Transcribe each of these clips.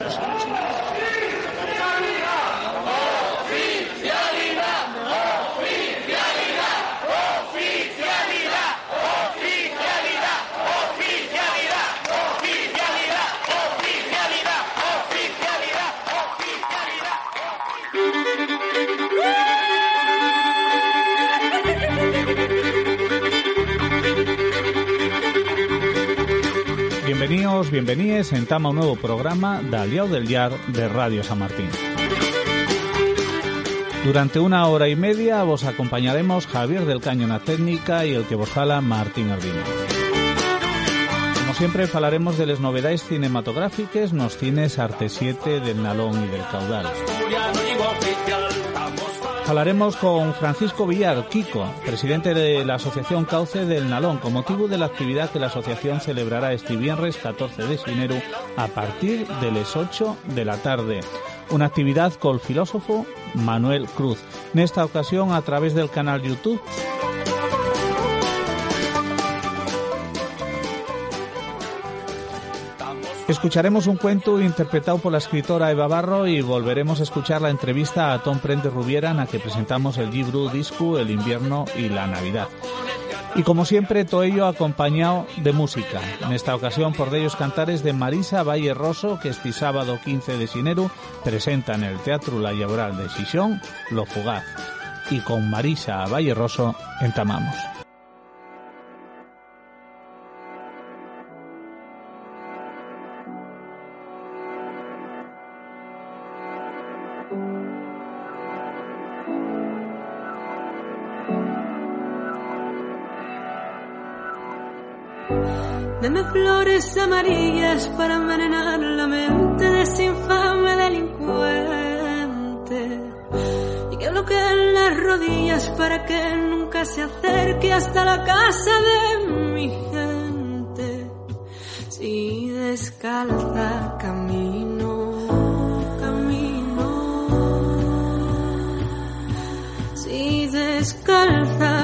Oh! Bienvenidos, bienvenides en Tama un nuevo programa d'Aliau del Llar de Radio San Martín. Durante una hora y media vos acompañaremos Javier del Caño na técnica y el que vos jala Martín Ardino. Como siempre falaremos de las novedades cinematográficas nos cines Arte 7 del Nalón y del Caudal. Hablaremos con Francisco Villar, Kiko, presidente de la Asociación Cauce del Nalón, con motivo de la actividad que la asociación celebrará este viernes 14 de enero a partir de las 8 de la tarde. Una actividad con el filósofo Manuel Cruz. En esta ocasión a través del canal YouTube Escucharemos un cuento interpretado por la escritora Eva Barro y volveremos a escuchar la entrevista a Tom Prende Rubiera en la que presentamos el libro Disco, el invierno y la Navidad. Y como siempre, todo ello acompañado de música. En esta ocasión, por ellos cantares de Marisa Valle Rosso, que este sábado 15 de enero presenta en el Teatro La Laboral de Xixón Lo Fugaz. Y con Marisa Valle Rosso entamamos. Deme flores amarillas para envenenar la mente de ese infame delincuente. Y que bloqueen las rodillas para que nunca se acerque hasta la casa de mi gente. Si descalza camino, camino. Si descalza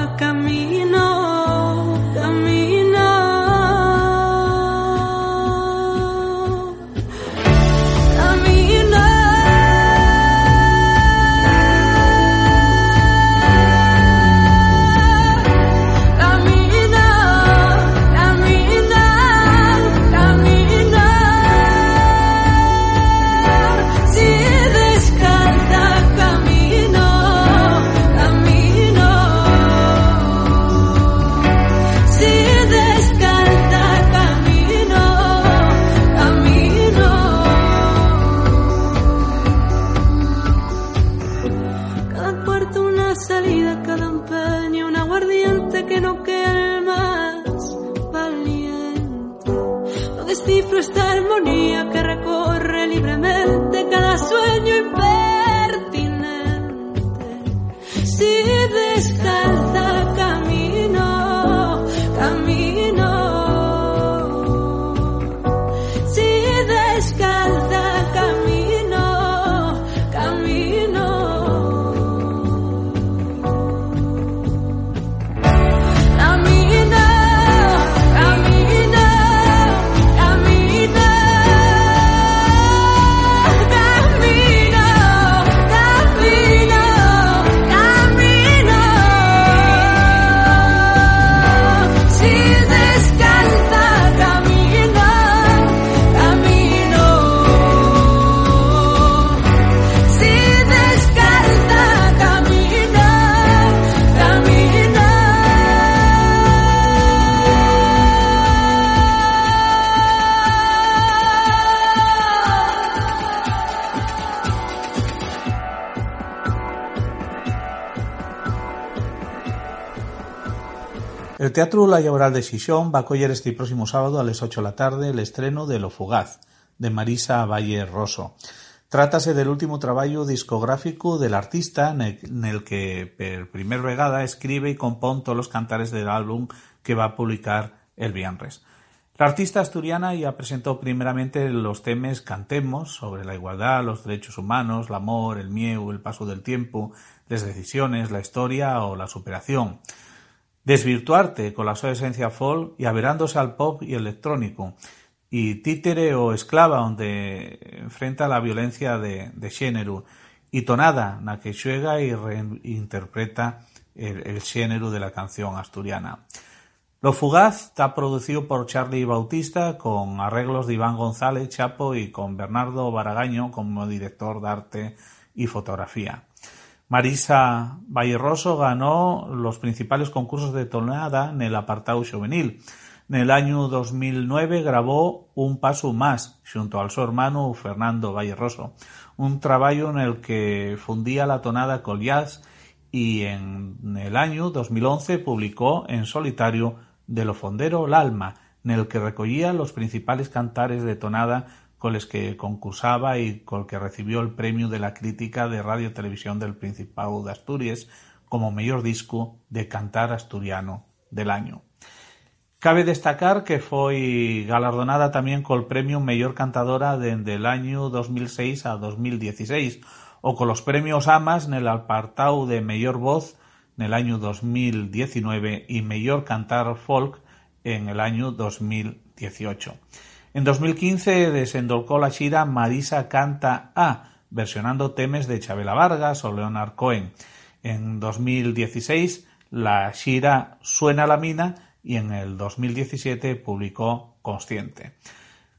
Teatro La Llaural de Xixón va a acoger este próximo sábado a las 8 de la tarde el estreno de Lo Fugaz, de Marisa Valle Rosso. Trátase del último traballo discográfico del artista nel que per primer vegada escribe y compón todos los cantares del álbum que va a publicar el viernes. La artista asturiana ya presentó primeramente los temas Cantemos sobre la igualdad, los derechos humanos, el amor, el miedo, el paso del tiempo, las decisiones, la historia o la superación. Desvirtuarte con la su esencia folk y averándose al pop y electrónico y títere o esclava donde enfrenta la violencia de, de xénero y tonada na que xuega y reinterpreta el, el xénero de la canción asturiana. Lo Fugaz está producido por Charlie Bautista con arreglos de Iván González Chapo y con Bernardo Baragaño como director de arte y fotografía. Marisa Valleroso ganó los principales concursos de tonada en el apartado juvenil. En el año 2009 grabó Un paso más junto al su hermano Fernando Valleroso, un trabajo en el que fundía la tonada con jazz y en el año 2011 publicó en solitario De lo fondero l'alma, en el que recogía los principales cantares de tonada con los que concursaba y con el que recibió el premio de la crítica de Radio Televisión del Principado de Asturias como mejor disco de cantar asturiano del año. Cabe destacar que fue galardonada también con el premio Mayor Cantadora desde el año 2006 a 2016 o con los premios AMAS en el apartado de Mayor Voz en el año 2019 y Mayor Cantar Folk en el año 2018. En 2015 desendolcó la shira Marisa Canta A, versionando temas de Chabela Vargas o Leonard Cohen. En 2016 la shira Suena la mina y en el 2017 publicó Consciente.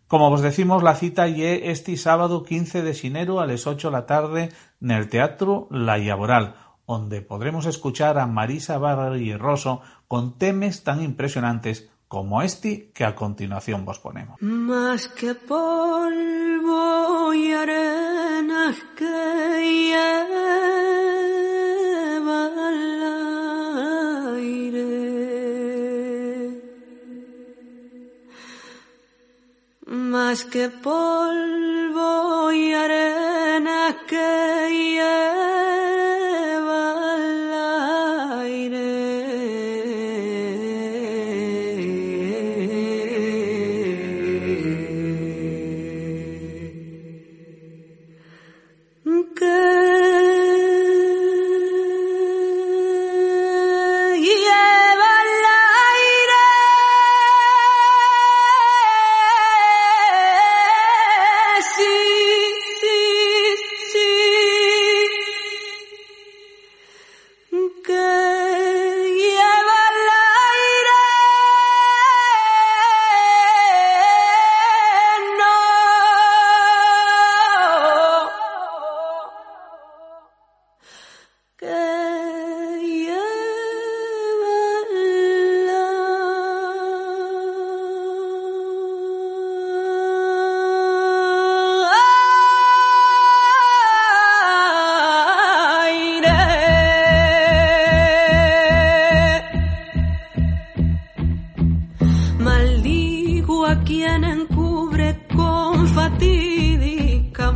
Como os decimos, la cita ye este sábado 15 de xinero a las 8 de la tarde en el Teatro La Laboral, donde podremos escuchar a Marisa y Rosso con temas tan impresionantes como este que a continuación vos ponemos. Más que polvo y arena que más que polvo y arena que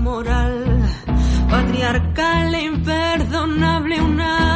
moral, patriarcal e imperdonable una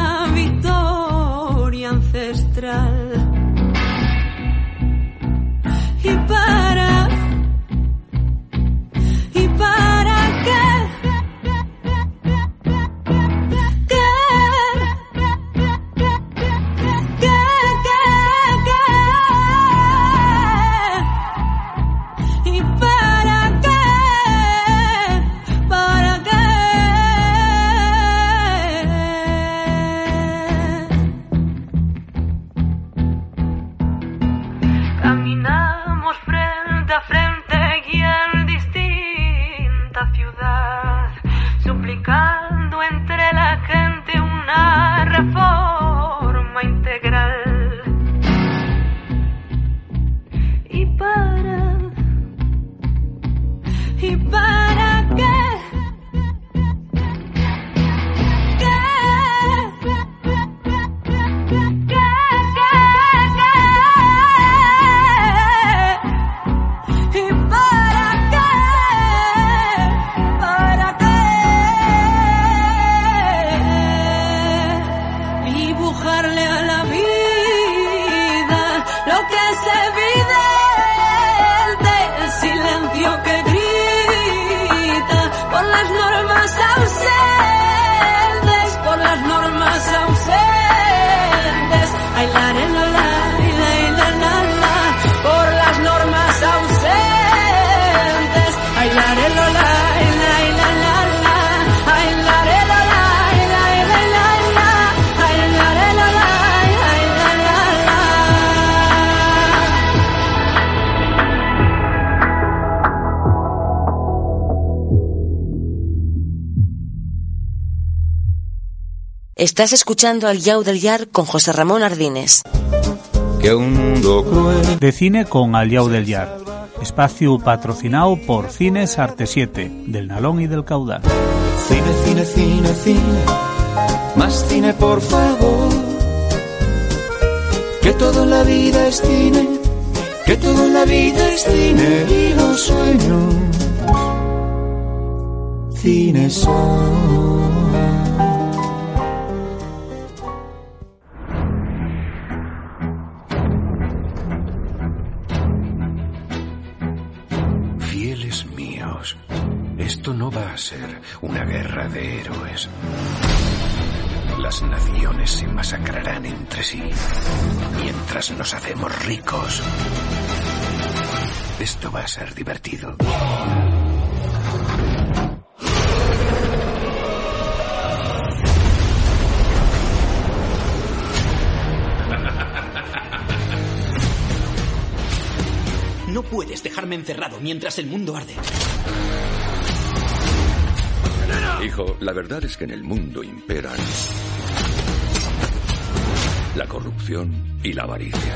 Estás escuchando al Yau del Yar con José Ramón Ardines. De cine con Al Yau del Yar. Espacio patrocinado por Cines Arte 7, del Nalón y del Caudal. Cine, cine, cine, cine. Más cine, por favor. Que toda la vida es cine. Que toda la vida es cine. Y los sueños. Cine son. Las naciones se masacrarán entre sí mientras nos hacemos ricos. Esto va a ser divertido. No puedes dejarme encerrado mientras el mundo arde. Hijo, la verdad es que en el mundo imperan la corrupción y la avaricia.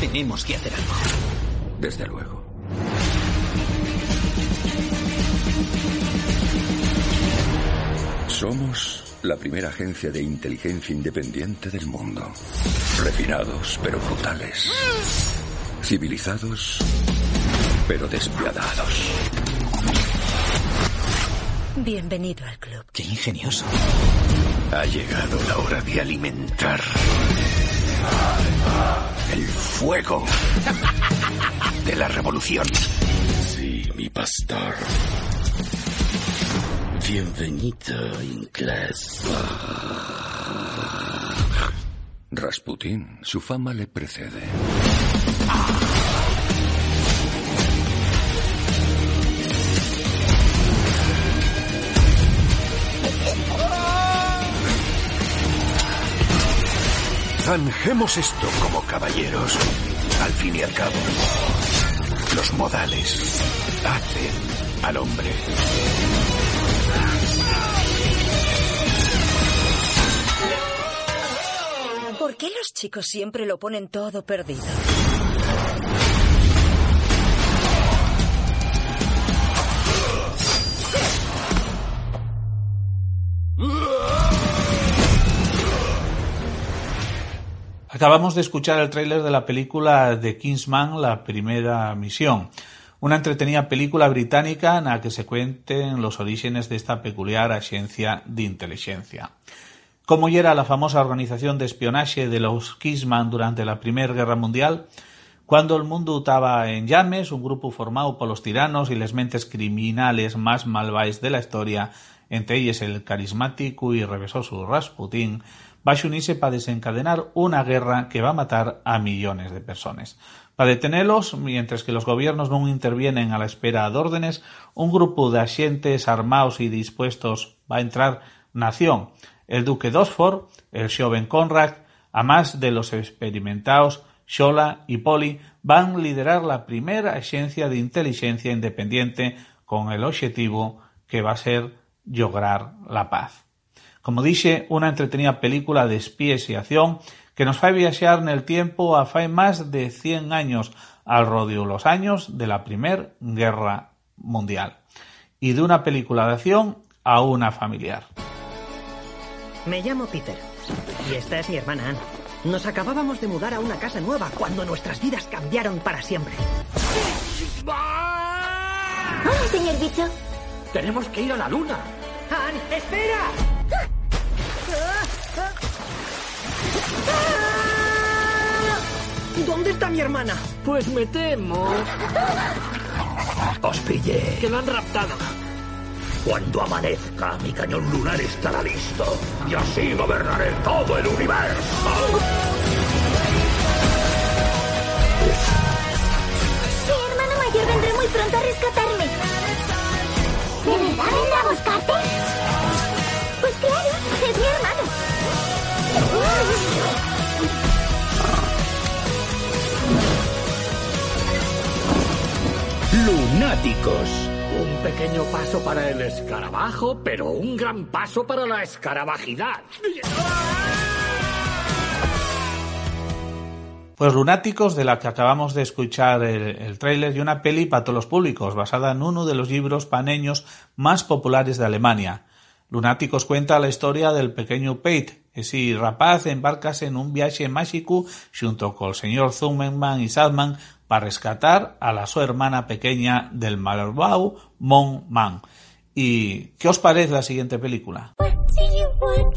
Tenemos que hacer algo. Desde luego. Somos la primera agencia de inteligencia independiente del mundo. Refinados, pero brutales. Civilizados, pero despiadados. Bienvenido al club. Qué ingenioso. Ha llegado la hora de alimentar el fuego de la revolución. Sí, mi pastor. Bienvenido, inglés. Rasputín, su fama le precede. Zanjemos esto como caballeros. Al fin y al cabo, los modales hacen al hombre. ¿Por qué los chicos siempre lo ponen todo perdido? Acabamos de escuchar el tráiler de la película The Kingsman, la primera misión. Una entretenida película británica en la que se cuenten los orígenes de esta peculiar agencia de inteligencia. Como era la famosa organización de espionaje de los Kingsman durante la Primera Guerra Mundial, cuando el mundo estaba en llames, un grupo formado por los tiranos y las mentes criminales más malvadas de la historia, entre ellos el carismático y revesoso Rasputin, va a unirse para desencadenar una guerra que va a matar a millones de personas. Para detenerlos, mientras que los gobiernos no intervienen a la espera de órdenes, un grupo de agentes armados y dispuestos va a entrar nación. El duque d'Oxford, el joven Conrad, a más de los experimentados Shola y Poli, van a liderar la primera agencia de inteligencia independiente con el objetivo que va a ser lograr la paz. Como dice, una entretenida película de espías y acción que nos fa viajar en el tiempo a fai más de 100 años al rodeo los años de la Primera Guerra Mundial. Y de una película de acción a una familiar. Me llamo Peter y esta es mi hermana Anne. Nos acabábamos de mudar a una casa nueva cuando nuestras vidas cambiaron para siempre. Hola, señor bicho. Tenemos que ir a la luna. ¡Anne, espera! ¿Dónde está mi hermana? Pues me temo. Os pillé. Que la han raptado. Cuando amanezca, mi cañón lunar estará listo. Y así gobernaré todo el universo. Mi hermano mayor vendrá muy pronto a rescatarme. ¿De verdad vendrá a buscarte? Lunáticos, un pequeño paso para el escarabajo, pero un gran paso para la escarabajidad. Pues Lunáticos, de la que acabamos de escuchar el, el tráiler, y una peli para todos los públicos, basada en uno de los libros paneños más populares de Alemania. Lunáticos cuenta la historia del pequeño Pete, ese rapaz embarcase en un viaje mágico junto con el señor Zummerman y Sadman para rescatar a la su hermana pequeña del malvado Mon Man. ¿Y qué os parece la siguiente película? What do you want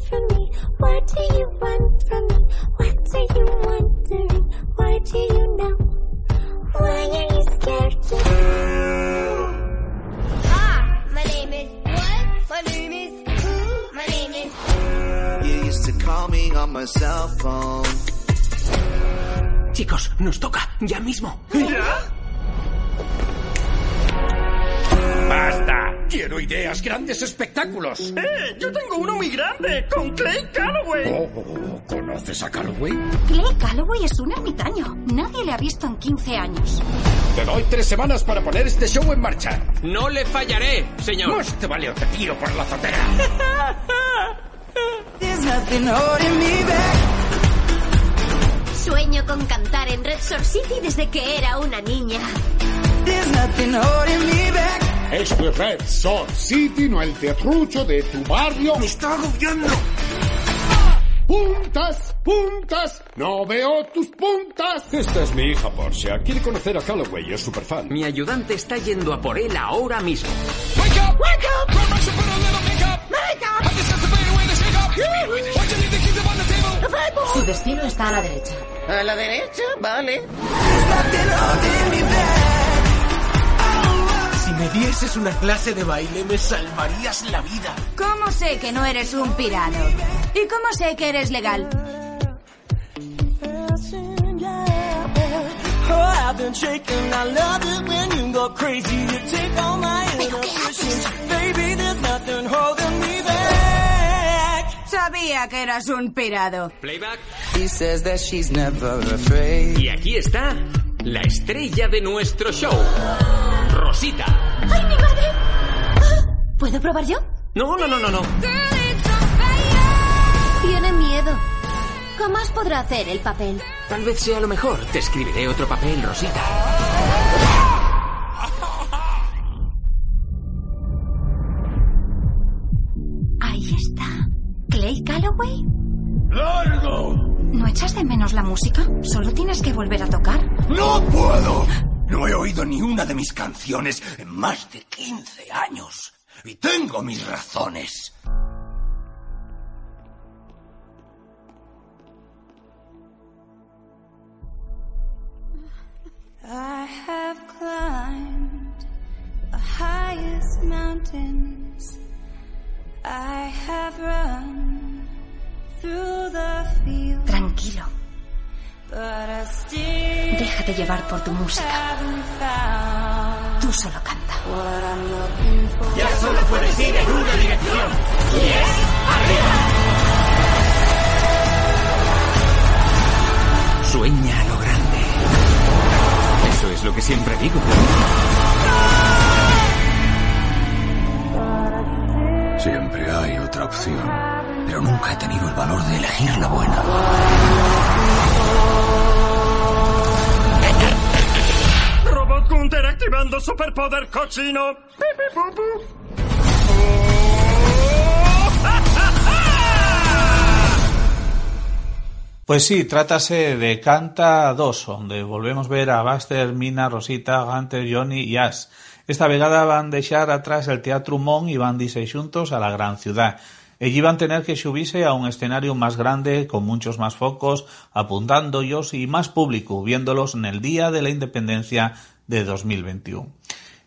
call me on my cell phone. Chicos, nos toca, ya mismo. ¡Basta! Quiero ideas, grandes espectáculos. ¡Eh! Yo tengo uno muy grande, con Clay Calloway. Oh, ¿Conoces a Calloway? Clay Calloway es un ermitaño. Nadie le ha visto en 15 años. Te doy tres semanas para poner este show en marcha. No le fallaré, señor. Más te vale o te tiro por la azotea. Sueño con cantar en Red Shore City desde que era una niña. Este es Red Shore City, no el teatrucho de tu barrio. ¡Me está agobiando! ¡Puntas! ¡Puntas! ¡No veo tus puntas! Esta es mi hija Portia. Quiere conocer a Calloway, es super fan. Mi ayudante está yendo a por él ahora mismo. ¡Wake up! ¡Wake up! Su destino está a la derecha. A la derecha, vale. Si me dieses una clase de baile, me salvarías la vida. ¿Cómo sé que no eres un pirado? ¿Y cómo sé que eres legal? Sabía que eras un pirado. Playback. He says that she's never afraid. Y aquí está, la estrella de nuestro show. Rosita. ¡Ay, mi madre! ¿Puedo probar yo? No, no, no, no, no. Tiene miedo. Jamás podrá hacer el papel. Tal vez sea lo mejor. Te escribiré otro papel, Rosita. ¿Clay Calloway? ¡Largo! ¿No echas de menos la música? Solo tienes que volver a tocar. ¡No puedo! No he oído ni una de mis canciones en más de 15 años. Y tengo mis razones. I have climbed the highest mountains. Tranquilo. Déjate llevar por tu música. haven't found Tú solo canta. what I'm looking for. Ya solo puedes ir en una dirección. Y es arriba. Sueña a lo grande. Eso es lo que siempre digo. Siempre hay otra opción. Pero nunca he tenido el valor de elegir la buena. Robot Gunter activando superpoder cochino. Pues sí, trátase de Canta 2, donde volvemos ver a Buster, Mina, Rosita, Gunter, Johnny y Ash. Esta vegada van deixar atrás el Teatro Mon y van dirse xuntos a la gran ciudad. Allí van tener que subirse a un escenario más grande, con muchos más focos, apuntando ellos y más público, viéndolos en el día de la independencia de 2021.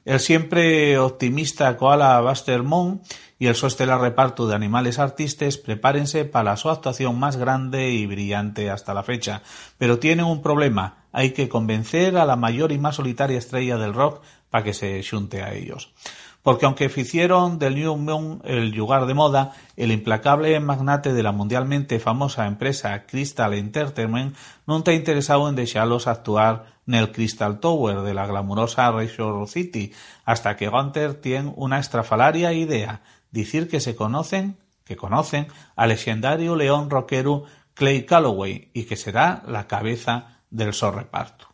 El siempre optimista koala Buster Moon y el su estelar reparto de animales artistas prepárense para su actuación más grande y brillante hasta la fecha. Pero tienen un problema, hay que convencer a la mayor y más solitaria estrella del rock para que se junte a ellos. porque aunque hicieron del New Moon el lugar de moda, el implacable magnate de la mundialmente famosa empresa Crystal Entertainment no está interesado en dejarlos actuar en el Crystal Tower de la glamurosa Razor City, hasta que Gunter tiene una estrafalaria idea, decir que se conocen, que conocen al legendario león rockero Clay Calloway y que será la cabeza del sorreparto.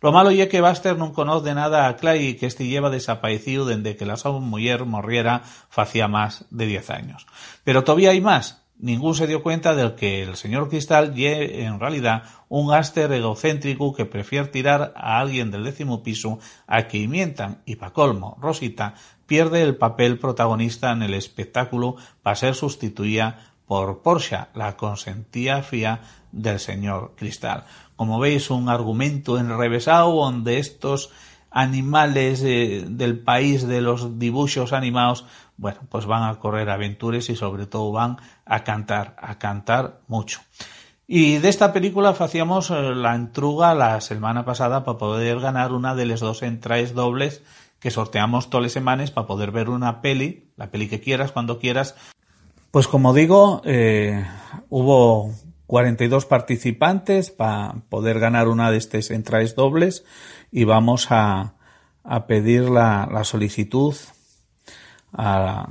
Lo malo ye que Buster non conoce nada a Clay y que este lleva desaparecido desde que la su mujer morriera facía más de diez años. Pero todavía hay más. Ningún se dio cuenta del que el señor Cristal ye en realidad un gáster egocéntrico que prefiere tirar a alguien del décimo piso a que mientan y pa colmo, Rosita pierde el papel protagonista en el espectáculo para ser sustituida por Porsche, la consentía fía del señor Cristal como veis, un argumento enrevesado donde estos animales eh, del país de los dibujos animados, bueno, pues van a correr aventuras y sobre todo van a cantar, a cantar mucho. Y de esta película hacíamos eh, la entruga la semana pasada para poder ganar una de las dos entradas dobles que sorteamos todas las semanas para poder ver una peli, la peli que quieras, cuando quieras. Pues como digo, eh, hubo 42 participantes para poder ganar una de estas entradas dobles y vamos a, a pedir la, la solicitud a,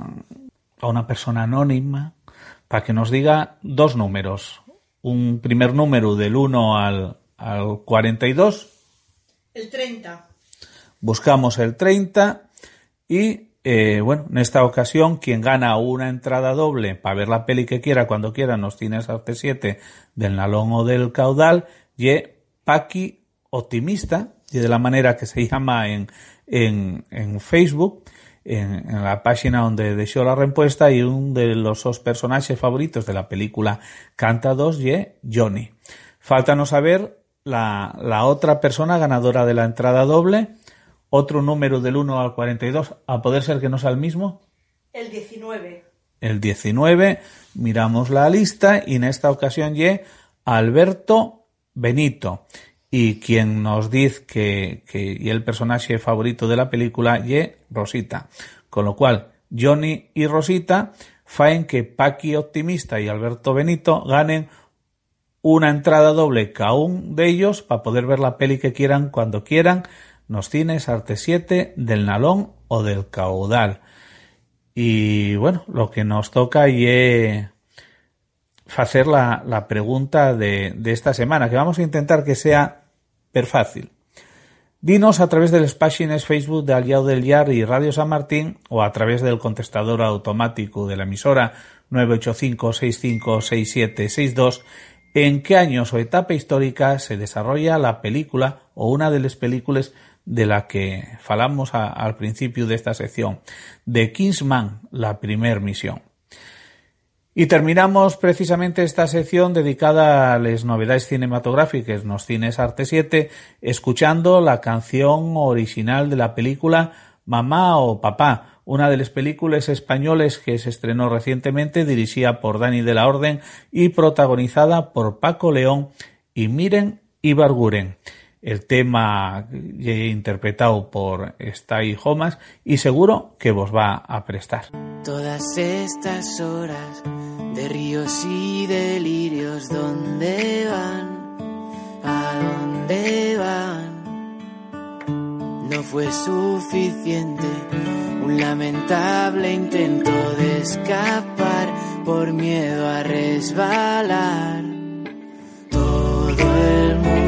a, una persona anónima para que nos diga dos números. Un primer número del 1 al, al 42. El 30. Buscamos el 30 y eh, bueno, en esta ocasión, quien gana una entrada doble para ver la peli que quiera cuando quiera nos cines Arte 7 del Nalón o del Caudal, y Paqui Optimista, y de la manera que se llama en, en, en Facebook, en, en, la página donde dejó la respuesta, y uno de los dos personajes favoritos de la película Canta 2, y Johnny. Faltanos saber la, la otra persona ganadora de la entrada doble, otro número del 1 al 42, a poder ser que no sea el mismo. El 19. El 19, miramos la lista y en esta ocasión ye Alberto Benito. Y quien nos dice que, que y el personaje favorito de la película ye Rosita. Con lo cual, Johnny y Rosita faen que Paqui Optimista y Alberto Benito ganen una entrada doble cada uno de ellos para poder ver la peli que quieran cuando quieran nos cines Arte 7 del Nalón o del Caudal. Y bueno, lo que nos toca es hacer la, la pregunta de, de, esta semana, que vamos a intentar que sea per fácil. Dinos a través de las páginas Facebook de Aliado del Yar y Radio San Martín o a través del contestador automático de la emisora 985-656762 en qué años o etapa histórica se desarrolla la película o una de las películas de la que falamos al principio de esta sección, de Kingsman, la primer misión. Y terminamos precisamente esta sección dedicada a las novedades cinematográficas nos cines Arte 7, escuchando la canción original de la película Mamá o Papá, una de las películas españoles que se estrenó recientemente, dirigida por Dani de la Orden y protagonizada por Paco León y Miren Ibarguren el tema interpretado por Stay Homas y seguro que vos va a prestar. Todas estas horas de ríos y delirios, ¿dónde van? ¿A dónde van? No fue suficiente un lamentable intento de escapar por miedo a resbalar. Todo el mundo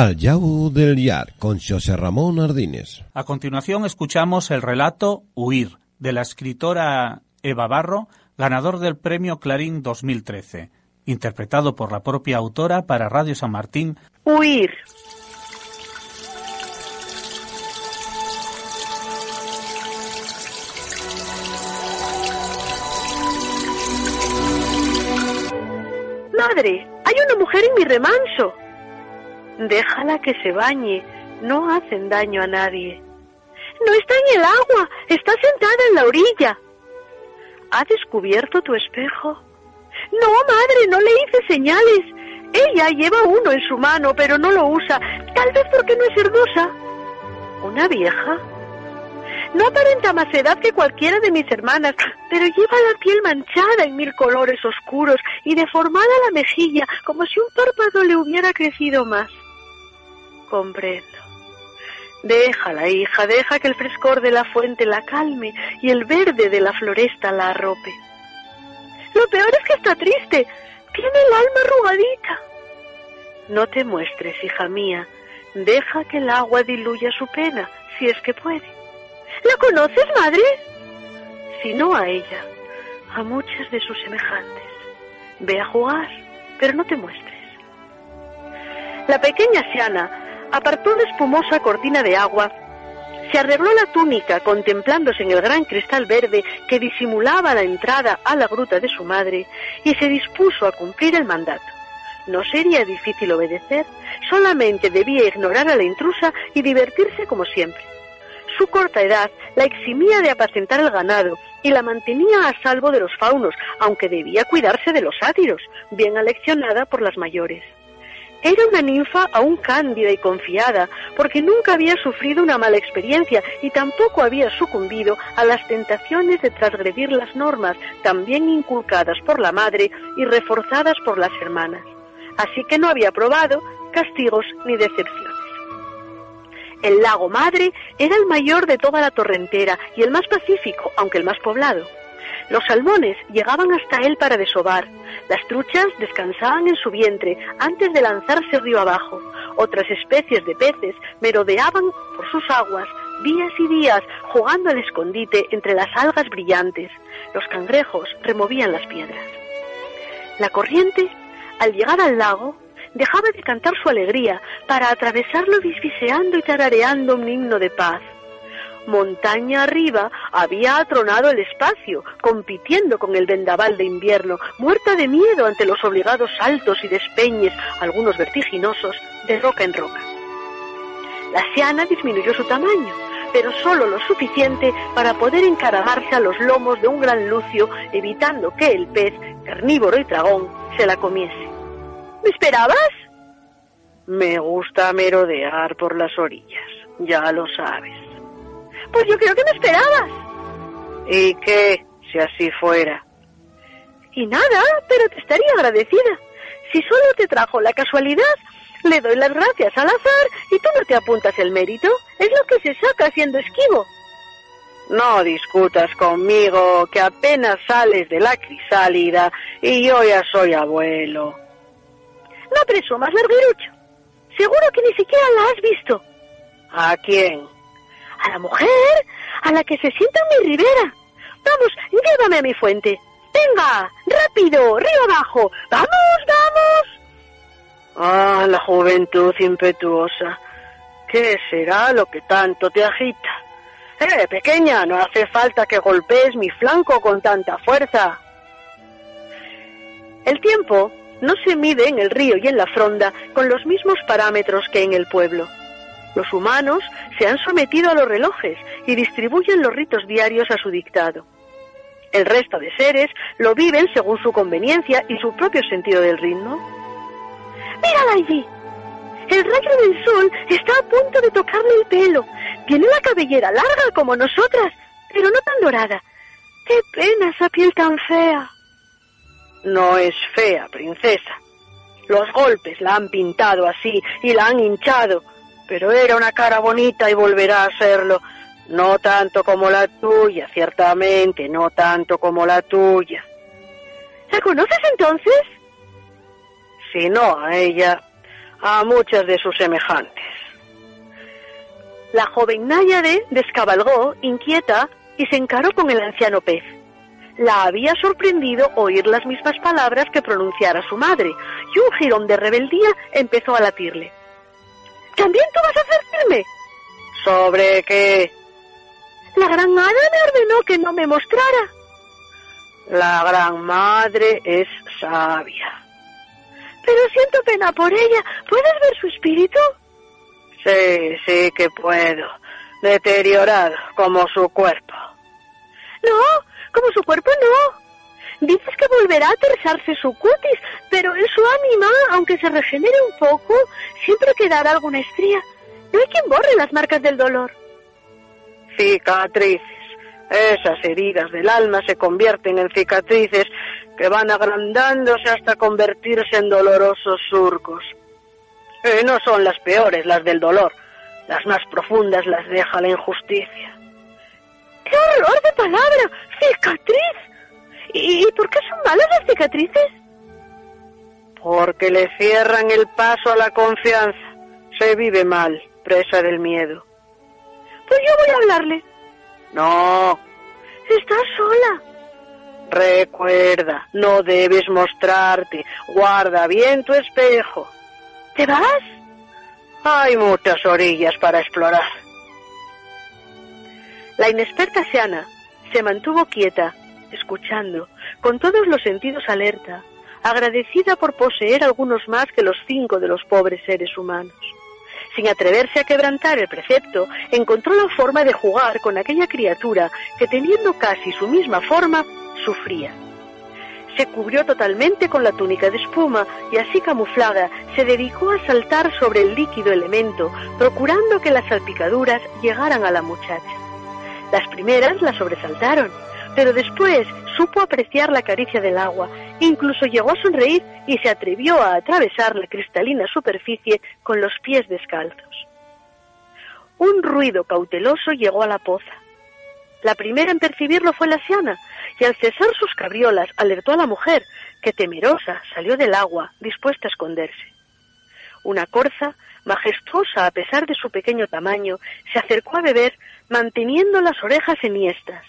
Al Yau del Yar con José Ramón Ardines. A continuación escuchamos el relato Huir de la escritora Eva Barro, ganador del Premio Clarín 2013, interpretado por la propia autora para Radio San Martín. Huir. Madre, hay una mujer en mi remanso. Déjala que se bañe, no hacen daño a nadie. No está en el agua, está sentada en la orilla. ¿Ha descubierto tu espejo? No, madre, no le hice señales. Ella lleva uno en su mano, pero no lo usa, tal vez porque no es hermosa. ¿Una vieja? No aparenta más edad que cualquiera de mis hermanas, pero lleva la piel manchada en mil colores oscuros y deformada la mejilla, como si un párpado le hubiera crecido más. Comprendo. Déjala, hija, deja que el frescor de la fuente la calme y el verde de la floresta la arrope. Lo peor es que está triste. Tiene el alma arrugadita. No te muestres, hija mía. Deja que el agua diluya su pena, si es que puede. ¿La conoces, madre? Si no a ella, a muchas de sus semejantes. Ve a jugar, pero no te muestres. La pequeña Siana apartó la espumosa cortina de agua, se arregló la túnica contemplándose en el gran cristal verde que disimulaba la entrada a la gruta de su madre y se dispuso a cumplir el mandato. No sería difícil obedecer, solamente debía ignorar a la intrusa y divertirse como siempre. Su corta edad la eximía de apacentar el ganado y la mantenía a salvo de los faunos, aunque debía cuidarse de los sátiros, bien aleccionada por las mayores. Era una ninfa aún cándida y confiada, porque nunca había sufrido una mala experiencia y tampoco había sucumbido a las tentaciones de transgredir las normas, también inculcadas por la madre y reforzadas por las hermanas. Así que no había probado castigos ni decepciones. El lago Madre era el mayor de toda la torrentera y el más pacífico, aunque el más poblado. Los salmones llegaban hasta él para desovar. Las truchas descansaban en su vientre antes de lanzarse río abajo. Otras especies de peces merodeaban por sus aguas días y días jugando al escondite entre las algas brillantes. Los cangrejos removían las piedras. La corriente, al llegar al lago, dejaba de cantar su alegría para atravesarlo bisbiseando y tarareando un himno de paz. Montaña arriba había atronado el espacio, compitiendo con el vendaval de invierno, muerta de miedo ante los obligados saltos y despeñes, algunos vertiginosos, de roca en roca. La siana disminuyó su tamaño, pero solo lo suficiente para poder encaramarse a los lomos de un gran lucio, evitando que el pez, carnívoro y dragón, se la comiese. ¿Me esperabas? Me gusta merodear por las orillas, ya lo sabes. Pues yo creo que me esperabas. ¿Y qué, si así fuera? Y nada, pero te estaría agradecida. Si solo te trajo la casualidad, le doy las gracias al azar y tú no te apuntas el mérito. Es lo que se saca siendo esquivo. No discutas conmigo, que apenas sales de la crisálida y yo ya soy abuelo. No presumas, larguirucho. Seguro que ni siquiera la has visto. ¿A quién? A la mujer, a la que se sienta en mi ribera. Vamos, llévame a mi fuente. Venga, rápido, río abajo. Vamos, vamos. Ah, la juventud impetuosa. ¿Qué será lo que tanto te agita? Eh, pequeña, no hace falta que golpees mi flanco con tanta fuerza. El tiempo no se mide en el río y en la fronda con los mismos parámetros que en el pueblo. Los humanos se han sometido a los relojes y distribuyen los ritos diarios a su dictado. El resto de seres lo viven según su conveniencia y su propio sentido del ritmo. ¡Mírala allí! El rayo del sol está a punto de tocarle el pelo. Tiene la cabellera larga como nosotras, pero no tan dorada. ¡Qué pena esa piel tan fea! No es fea, princesa. Los golpes la han pintado así y la han hinchado, pero era una cara bonita y volverá a serlo. No tanto como la tuya, ciertamente, no tanto como la tuya. ¿La conoces entonces? Si no a ella, a muchas de sus semejantes. La joven Náyade descabalgó, inquieta, y se encaró con el anciano pez. La había sorprendido oír las mismas palabras que pronunciara su madre, y un jirón de rebeldía empezó a latirle. ¿También tú vas a advertirme? ¿Sobre qué? La gran hada me ordenó que no me mostrara. La gran madre es sabia. Pero siento pena por ella. ¿Puedes ver su espíritu? Sí, sí que puedo. Deteriorado como su cuerpo. No, como su cuerpo no. Dices que volverá a tersarse su cutis, pero en su ánima, aunque se regenere un poco, siempre quedará alguna estría. No hay quien borre las marcas del dolor. Cicatrices. Esas heridas del alma se convierten en cicatrices que van agrandándose hasta convertirse en dolorosos surcos. Eh, no son las peores las del dolor. Las más profundas las deja la injusticia. ¡Qué horror de palabra! ¡Cicatriz! ¿Y por qué son malas las cicatrices? Porque le cierran el paso a la confianza. Se vive mal, presa del miedo. Pues yo voy a hablarle. No. Estás sola. Recuerda, no debes mostrarte. Guarda bien tu espejo. ¿Te vas? Hay muchas orillas para explorar. La inexperta Siana se mantuvo quieta, escuchando, con todos los sentidos alerta, agradecida por poseer algunos más que los cinco de los pobres seres humanos. Sin atreverse a quebrantar el precepto, encontró la forma de jugar con aquella criatura que, teniendo casi su misma forma, sufría. Se cubrió totalmente con la túnica de espuma y así camuflada se dedicó a saltar sobre el líquido elemento, procurando que las salpicaduras llegaran a la muchacha. Las primeras la sobresaltaron, pero después supo apreciar la caricia del agua, incluso llegó a sonreír y se atrevió a atravesar la cristalina superficie con los pies descalzos. Un ruido cauteloso llegó a la poza. La primera en percibirlo fue la siana, y al cesar sus cabriolas alertó a la mujer, que temerosa salió del agua, dispuesta a esconderse. Una corza, majestuosa a pesar de su pequeño tamaño, se acercó a beber manteniendo las orejas enhiestas.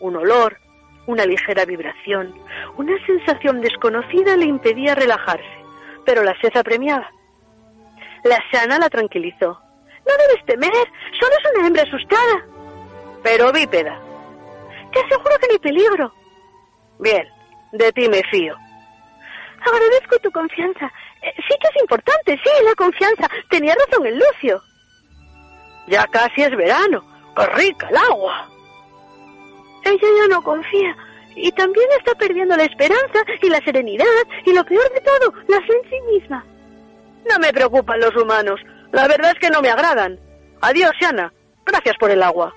Un olor, una ligera vibración, una sensación desconocida le impedía relajarse, pero la sed apremiaba. La sana la tranquilizó. No debes temer, solo es una hembra asustada. Pero bípeda. Te aseguro que no hay peligro. Bien, de ti me fío. Agradezco tu confianza. Eh, sí que es importante, sí, la confianza. Tenía razón el Lucio. Ya casi es verano. ¡Qué rica el agua! Ella ya no confía y también está perdiendo la esperanza y la serenidad y lo peor de todo, la fe en sí misma. No me preocupan los humanos. La verdad es que no me agradan. Adiós, Siana. Gracias por el agua.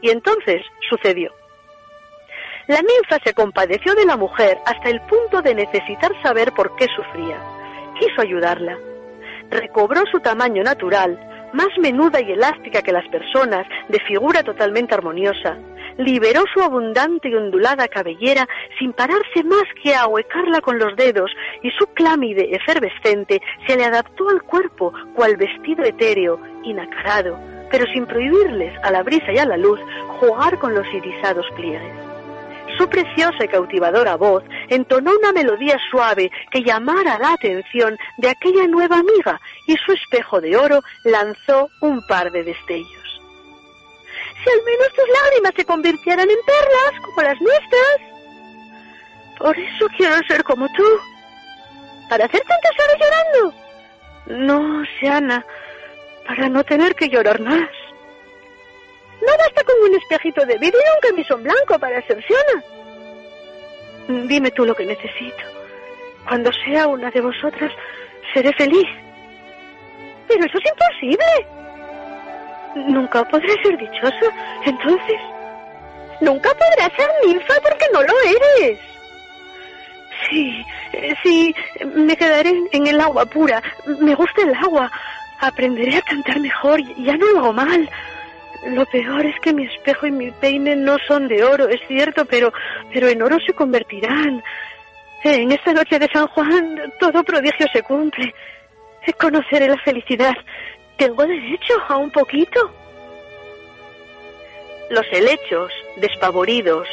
Y entonces sucedió. La ninfa se compadeció de la mujer hasta el punto de necesitar saber por qué sufría. Quiso ayudarla. Recobró su tamaño natural, más menuda y elástica que las personas, de figura totalmente armoniosa. Liberó su abundante y ondulada cabellera sin pararse más que a ahuecarla con los dedos, y su clámide efervescente se le adaptó al cuerpo cual vestido etéreo, inacarado, pero sin prohibirles a la brisa y a la luz jugar con los irisados pliegues. Su preciosa y cautivadora voz entonó una melodía suave que llamara la atención de aquella nueva amiga y su espejo de oro lanzó un par de destellos. Si al menos tus lágrimas se convirtieran en perlas como las nuestras. Por eso quiero ser como tú. ¿Para hacer tantas horas llorando? No, Siana, para no tener que llorar más. No basta con un espejito de vidrio y un camisón blanco para Siana. Dime tú lo que necesito. Cuando sea una de vosotras, seré feliz. pero eso es imposible. Nunca podré ser dichosa, entonces. Nunca podrás ser ninfa porque no lo eres. Sí, sí, me quedaré en el agua pura. Me gusta el agua. Aprenderé a cantar mejor. Ya no lo hago mal. Lo peor es que mi espejo y mi peine no son de oro, es cierto, pero, pero en oro se convertirán. En esta noche de San Juan todo prodigio se cumple. Conoceré la felicidad. Tengo derecho a un poquito. Los helechos, despavoridos,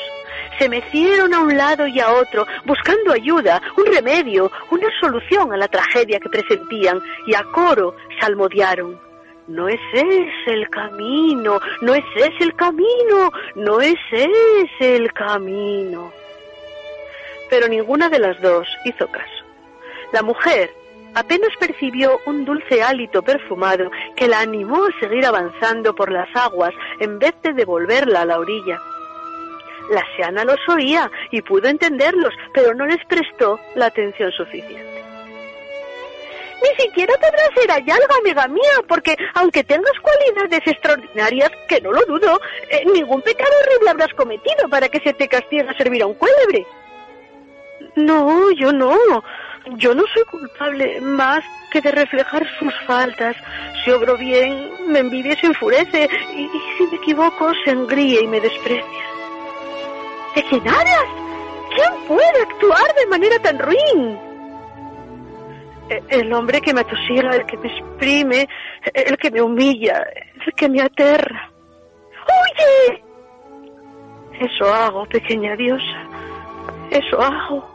se mecieron a un lado y a otro, buscando ayuda, un remedio, una solución a la tragedia que presentían, y a coro salmodiaron. No es ese el camino, no es ese el camino, no es ese el camino. Pero ninguna de las dos hizo caso. La mujer apenas percibió un dulce hálito perfumado que la animó a seguir avanzando por las aguas en vez de devolverla a la orilla. La seana los oía y pudo entenderlos, pero no les prestó la atención suficiente. Ni siquiera podrás ser algo, amiga mía, porque aunque tengas cualidades extraordinarias, que no lo dudo, eh, ningún pecado horrible habrás cometido para que se te castigue a servir a un cuélebre. No, yo no. Yo no soy culpable más que de reflejar sus faltas. Si obro bien, me envidia y se enfurece, y, y si me equivoco, se engríe y me desprecia. ¿De quién hablas? ¿Quién puede actuar de manera tan ruin? El hombre que me atosiga, el que me exprime, el que me humilla, el que me aterra. ¡Oye! Eso hago, pequeña diosa. Eso hago.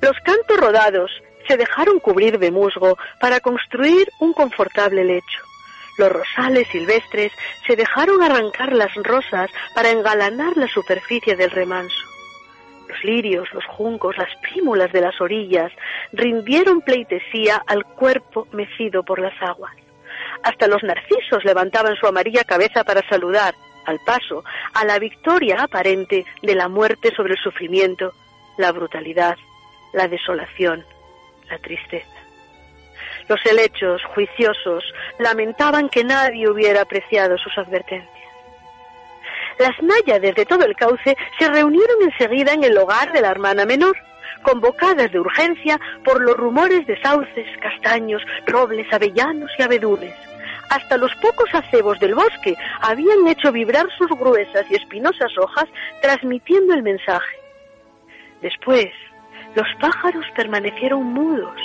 Los cantos rodados se dejaron cubrir de musgo para construir un confortable lecho. Los rosales silvestres se dejaron arrancar las rosas para engalanar la superficie del remanso. Los lirios, los juncos, las prímulas de las orillas rindieron pleitesía al cuerpo mecido por las aguas. Hasta los narcisos levantaban su amarilla cabeza para saludar, al paso, a la victoria aparente de la muerte sobre el sufrimiento, la brutalidad, la desolación, la tristeza. Los helechos, juiciosos, lamentaban que nadie hubiera apreciado sus advertencias. Las náyades de todo el cauce se reunieron enseguida en el hogar de la hermana menor, convocadas de urgencia por los rumores de sauces, castaños, robles, avellanos y abedules. Hasta los pocos acebos del bosque habían hecho vibrar sus gruesas y espinosas hojas, transmitiendo el mensaje. Después, los pájaros permanecieron mudos,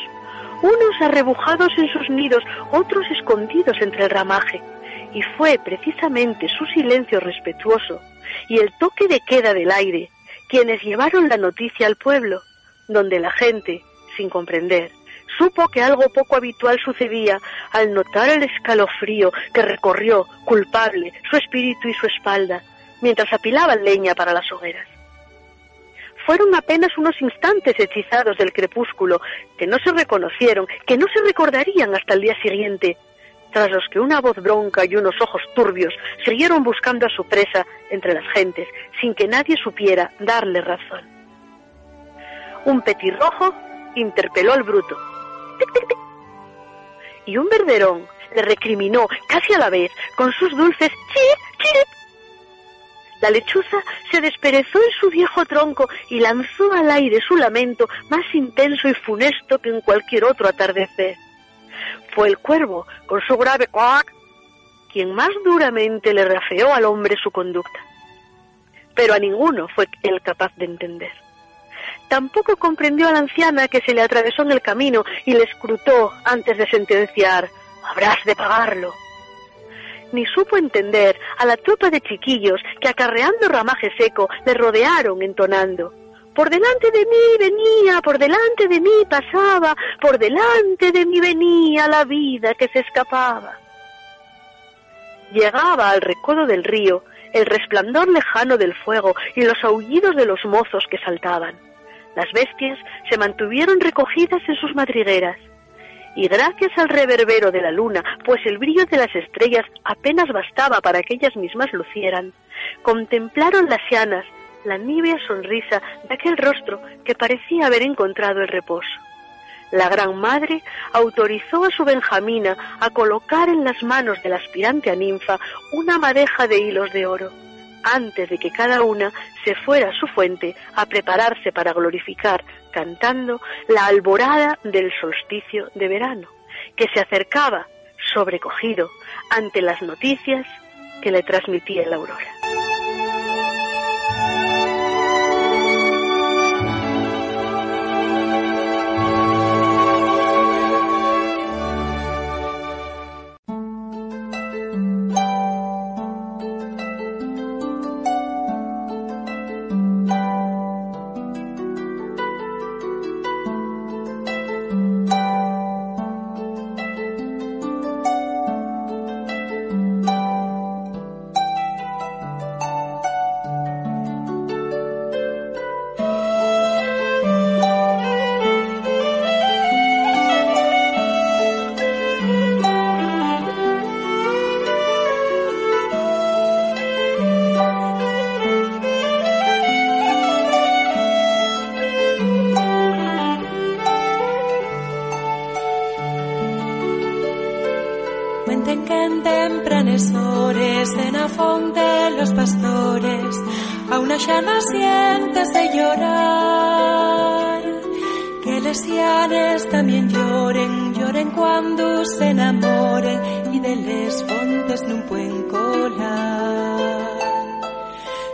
unos arrebujados en sus nidos, otros escondidos entre el ramaje. Y fue precisamente su silencio respetuoso y el toque de queda del aire quienes llevaron la noticia al pueblo, donde la gente, sin comprender, supo que algo poco habitual sucedía al notar el escalofrío que recorrió, culpable, su espíritu y su espalda, mientras apilaban leña para las hogueras. Fueron apenas unos instantes hechizados del crepúsculo, que no se reconocieron, que no se recordarían hasta el día siguiente, tras los que una voz bronca y unos ojos turbios siguieron buscando a su presa entre las gentes, sin que nadie supiera darle razón. Un petirrojo interpeló al bruto. Y un verderón le recriminó casi a la vez con sus dulces chirip, chirip la lechuza se desperezó en su viejo tronco y lanzó al aire su lamento más intenso y funesto que en cualquier otro atardecer. Fue el cuervo, con su grave cuac, quien más duramente le rafeó al hombre su conducta. Pero a ninguno fue él capaz de entender. Tampoco comprendió a la anciana que se le atravesó en el camino y le escrutó antes de sentenciar, habrás de pagarlo ni supo entender a la tropa de chiquillos que acarreando ramaje seco le rodearon entonando. Por delante de mí venía, por delante de mí pasaba, por delante de mí venía la vida que se escapaba. Llegaba al recodo del río el resplandor lejano del fuego y los aullidos de los mozos que saltaban. Las bestias se mantuvieron recogidas en sus madrigueras y gracias al reverbero de la luna, pues el brillo de las estrellas apenas bastaba para que ellas mismas lucieran, contemplaron las llanas la nívea sonrisa de aquel rostro que parecía haber encontrado el reposo. La gran madre autorizó a su Benjamina a colocar en las manos del aspirante a ninfa una madeja de hilos de oro, antes de que cada una se fuera a su fuente a prepararse para glorificar, cantando, la alborada del solsticio de verano, que se acercaba, sobrecogido, ante las noticias que le transmitía la aurora. Bye. Cuenten que en tempranes hores en a fonte los pastores. A una xa nacientes de llorar. Que les llanes también lloren lloren cuando se enamoren y de les fontes no pueden colar.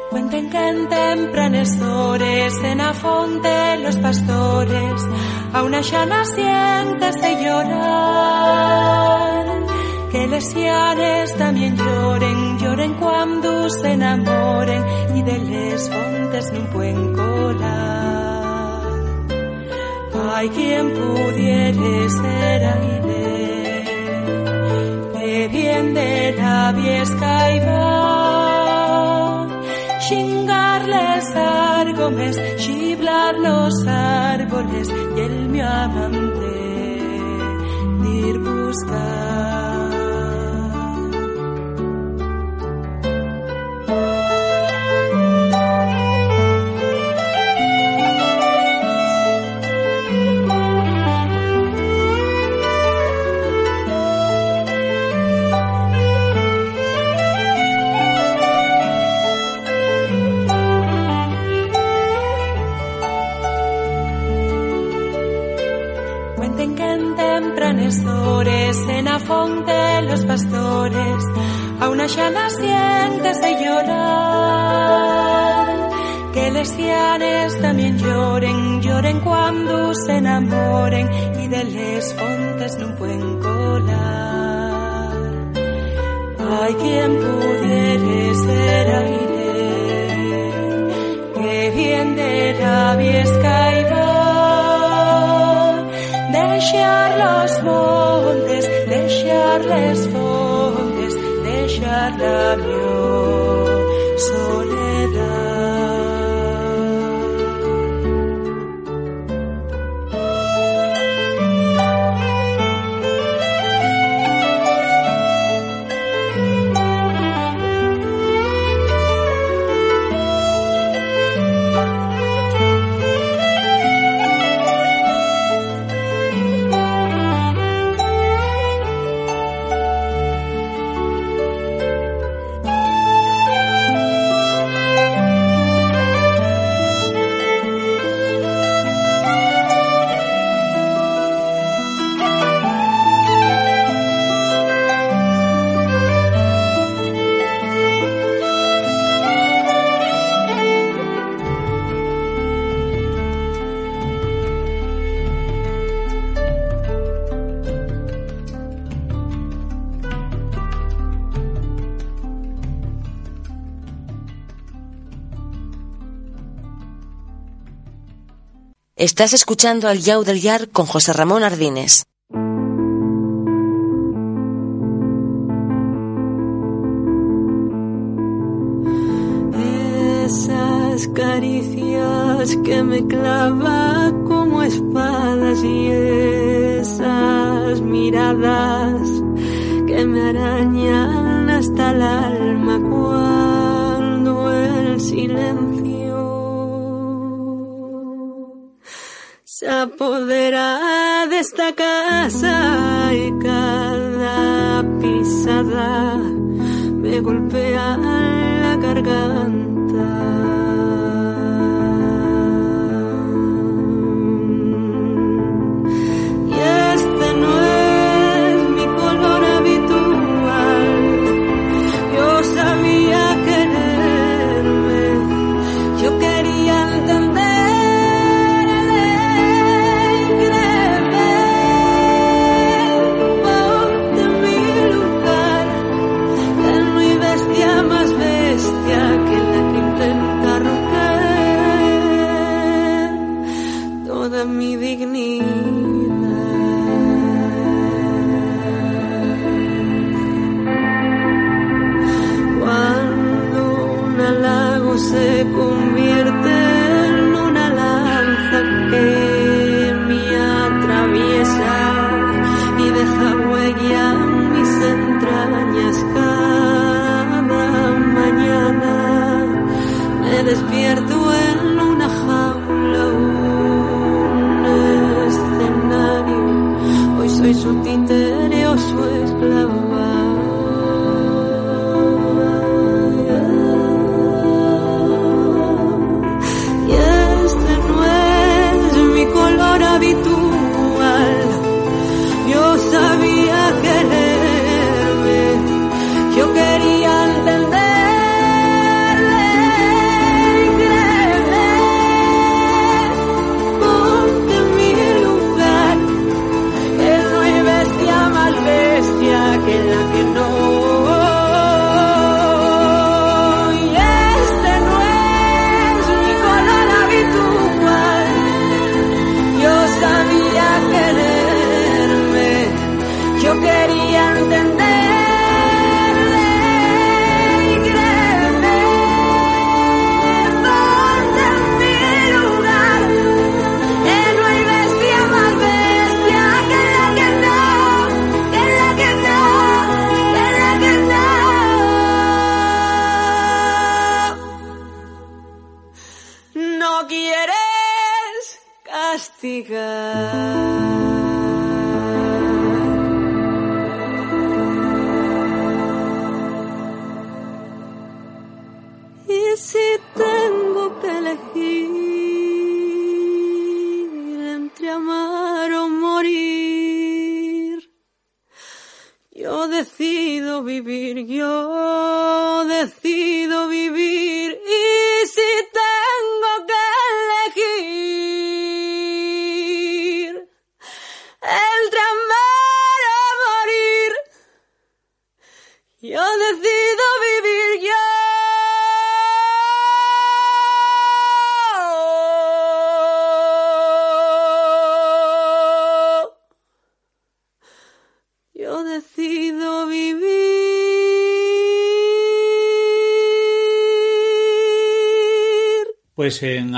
Cuenten que en tempranes hores en a fonte los pastores. A una xa nacientes de llorar que les llanes también lloren, lloren cuando se enamoren y de les fontes no pueden colar. Hay quien pudiere ser aire, que bien de la viesca iba, chingarles árgomes, chiblar los árboles y el mi amante ir buscar. Hores en a fonte los pastores a una xa nacientes de llorar que les llanes también lloren, lloren cuando se enamoren y de les fontes no pueden colar. Hay quien pudiere ser aire, que bien de la viesca iba, deixar los montes, deixar les fontes, deixar la mi Estás escuchando al Yau del Yar con José Ramón Ardines. Apodera de esta casa y cada pisada me golpea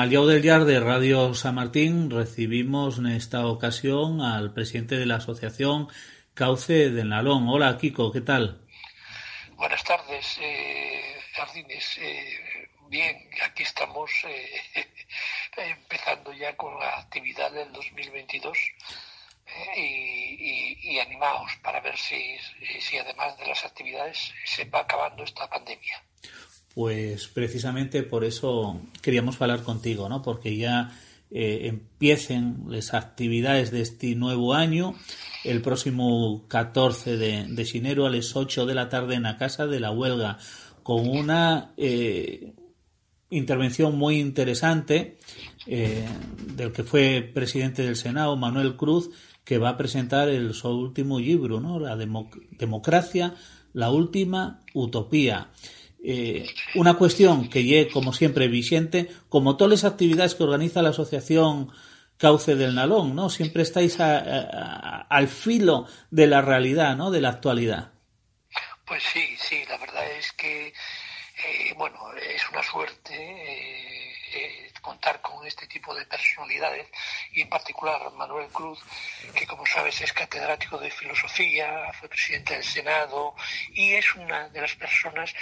Aliao del Yar de Radio San Martín recibimos en esta ocasión al presidente de la asociación Cauce del Nalón. Hola Kiko, ¿qué tal? Buenas tardes, eh, Jardines. Eh, bien, aquí estamos eh, empezando ya con la actividad del 2022 eh, y, y, y animados para ver si, si además de las actividades se va acabando esta pandemia. Pues precisamente por eso queríamos hablar contigo, ¿no? Porque ya eh, empiecen las actividades de este nuevo año el próximo 14 de, de enero a las 8 de la tarde en la Casa de la Huelga con una eh, intervención muy interesante eh, del que fue presidente del Senado, Manuel Cruz, que va a presentar el, su último libro, ¿no? La democ democracia, la última utopía. Eh, una cuestión que lle, como siempre, vigente, como todas las actividades que organiza la Asociación Cauce del Nalón, ¿no? Siempre estáis a, al filo de la realidad, ¿no? De la actualidad. Pues sí, sí, la verdad es que, eh, bueno, es una suerte eh, eh, contar con este tipo de personalidades y en particular Manuel Cruz, que como sabes es catedrático de filosofía, fue presidente del Senado y es una de las personas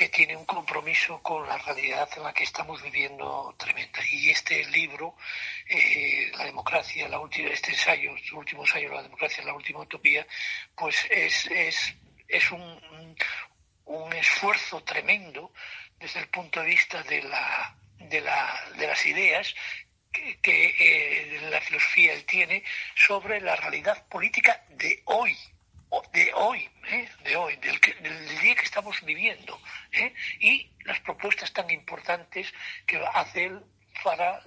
que tiene un compromiso con la realidad en la que estamos viviendo tremenda. Y este libro, eh, La democracia, la última, este ensayo, su último ensayo, La democracia, la última utopía, pues es, es, es un, un esfuerzo tremendo desde el punto de vista de, la, de, la, de las ideas que, eh, la filosofía él tiene sobre la realidad política de hoy, de hoy, ¿eh? de hoy, del, que, del, día que estamos viviendo, ¿eh? y las propuestas tan importantes que hace él para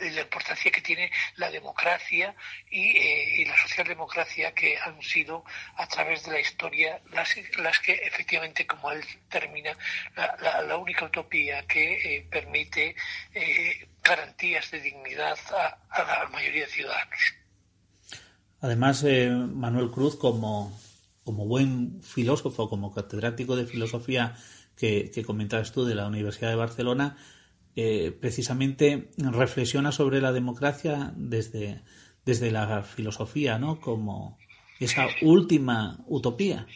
la, importancia que tiene la democracia y, eh, y, la socialdemocracia que han sido a través de la historia las, las que efectivamente, como él termina, la, la, única utopía que eh, permite eh, garantías de dignidad a, la mayoría de ciudadanos. Además, eh, Manuel Cruz, como, como buen filósofo, como catedrático de filosofía que, que comentabas tú de la Universidad de Barcelona, eh, precisamente reflexiona sobre la democracia desde, desde la filosofía, ¿no? Como esa última utopía.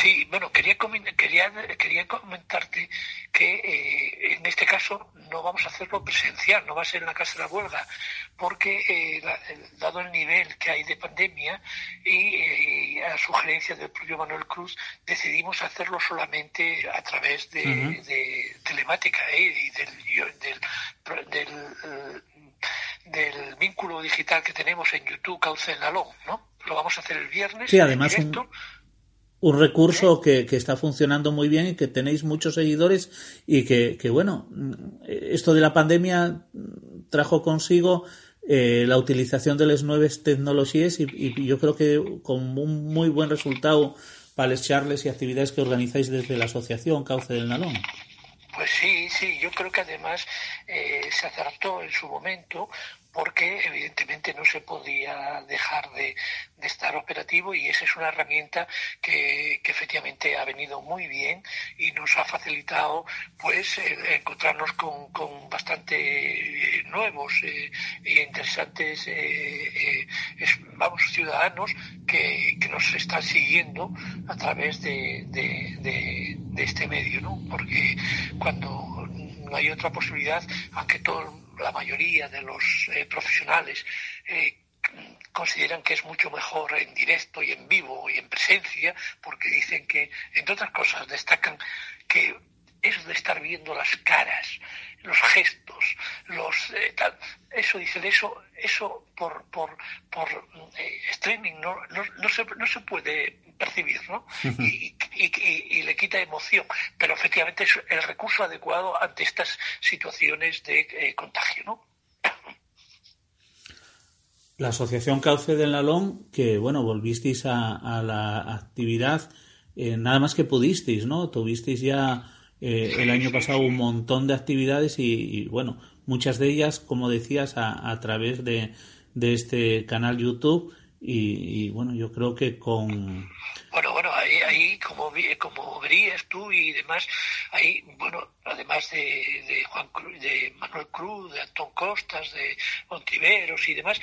Sí bueno, quería, quería, quería comentarte que eh, en este caso no vamos a hacerlo presencial, no va a ser en la Casa de la Huelga, porque eh, la, dado el nivel que hay de pandemia y eh, a sugerencia del propio Manuel Cruz, decidimos hacerlo solamente a través de, uh -huh. de telemática y del, del, del, del, vínculo digital que tenemos en YouTube, Cauce en Lalón, ¿no? Lo vamos a hacer el viernes. Sí, además directo. Un un recurso que, que, está funcionando muy bien y que tenéis muchos seguidores y que, que bueno, esto de la pandemia trajo consigo eh, la utilización de las nuevas tecnologías y, y, yo creo que con un muy buen resultado para las charlas y actividades que organizáis desde la asociación Cauce del Nalón. Pues sí, sí, yo creo que además eh, se acertó en su momento porque evidentemente no se podía dejar de, estar operativo y esa es una herramienta que, que, efectivamente ha venido muy bien y nos ha facilitado pues eh, encontrarnos con, con, bastante eh, nuevos eh, e interesantes es, vamos ciudadanos que, que, nos están siguiendo a través de, de, de este medio, ¿no? Porque cuando no hay otra posibilidad, aunque todo la mayoría de los eh, profesionales eh, consideran que es mucho mejor en directo y en vivo y en presencia, porque dicen que, entre otras cosas, destacan que eso de estar viendo las caras, los gestos, los eh, tal, eso dicen eso, eso por por por eh, streaming no, no, no, se no se puede percibir, ¿no? y, y, y, y, le quita emoción, pero efectivamente es el recurso adecuado ante estas situaciones de eh, contagio, ¿no? La Asociación Cauce del Nalón, que bueno, volvisteis a, a la actividad eh, nada más que pudisteis, ¿no? Tuvisteis ya eh, el año pasado un montón de actividades y, y bueno, muchas de ellas, como decías, a, a través de, de, este canal YouTube y, y, bueno, yo creo que con... Bueno, bueno, ahí, ahí como, como verías tú y demás, ahí, bueno, además de, de Juan Cruz, de Manuel Cruz, de Antón Costas, de Montiveros y demás,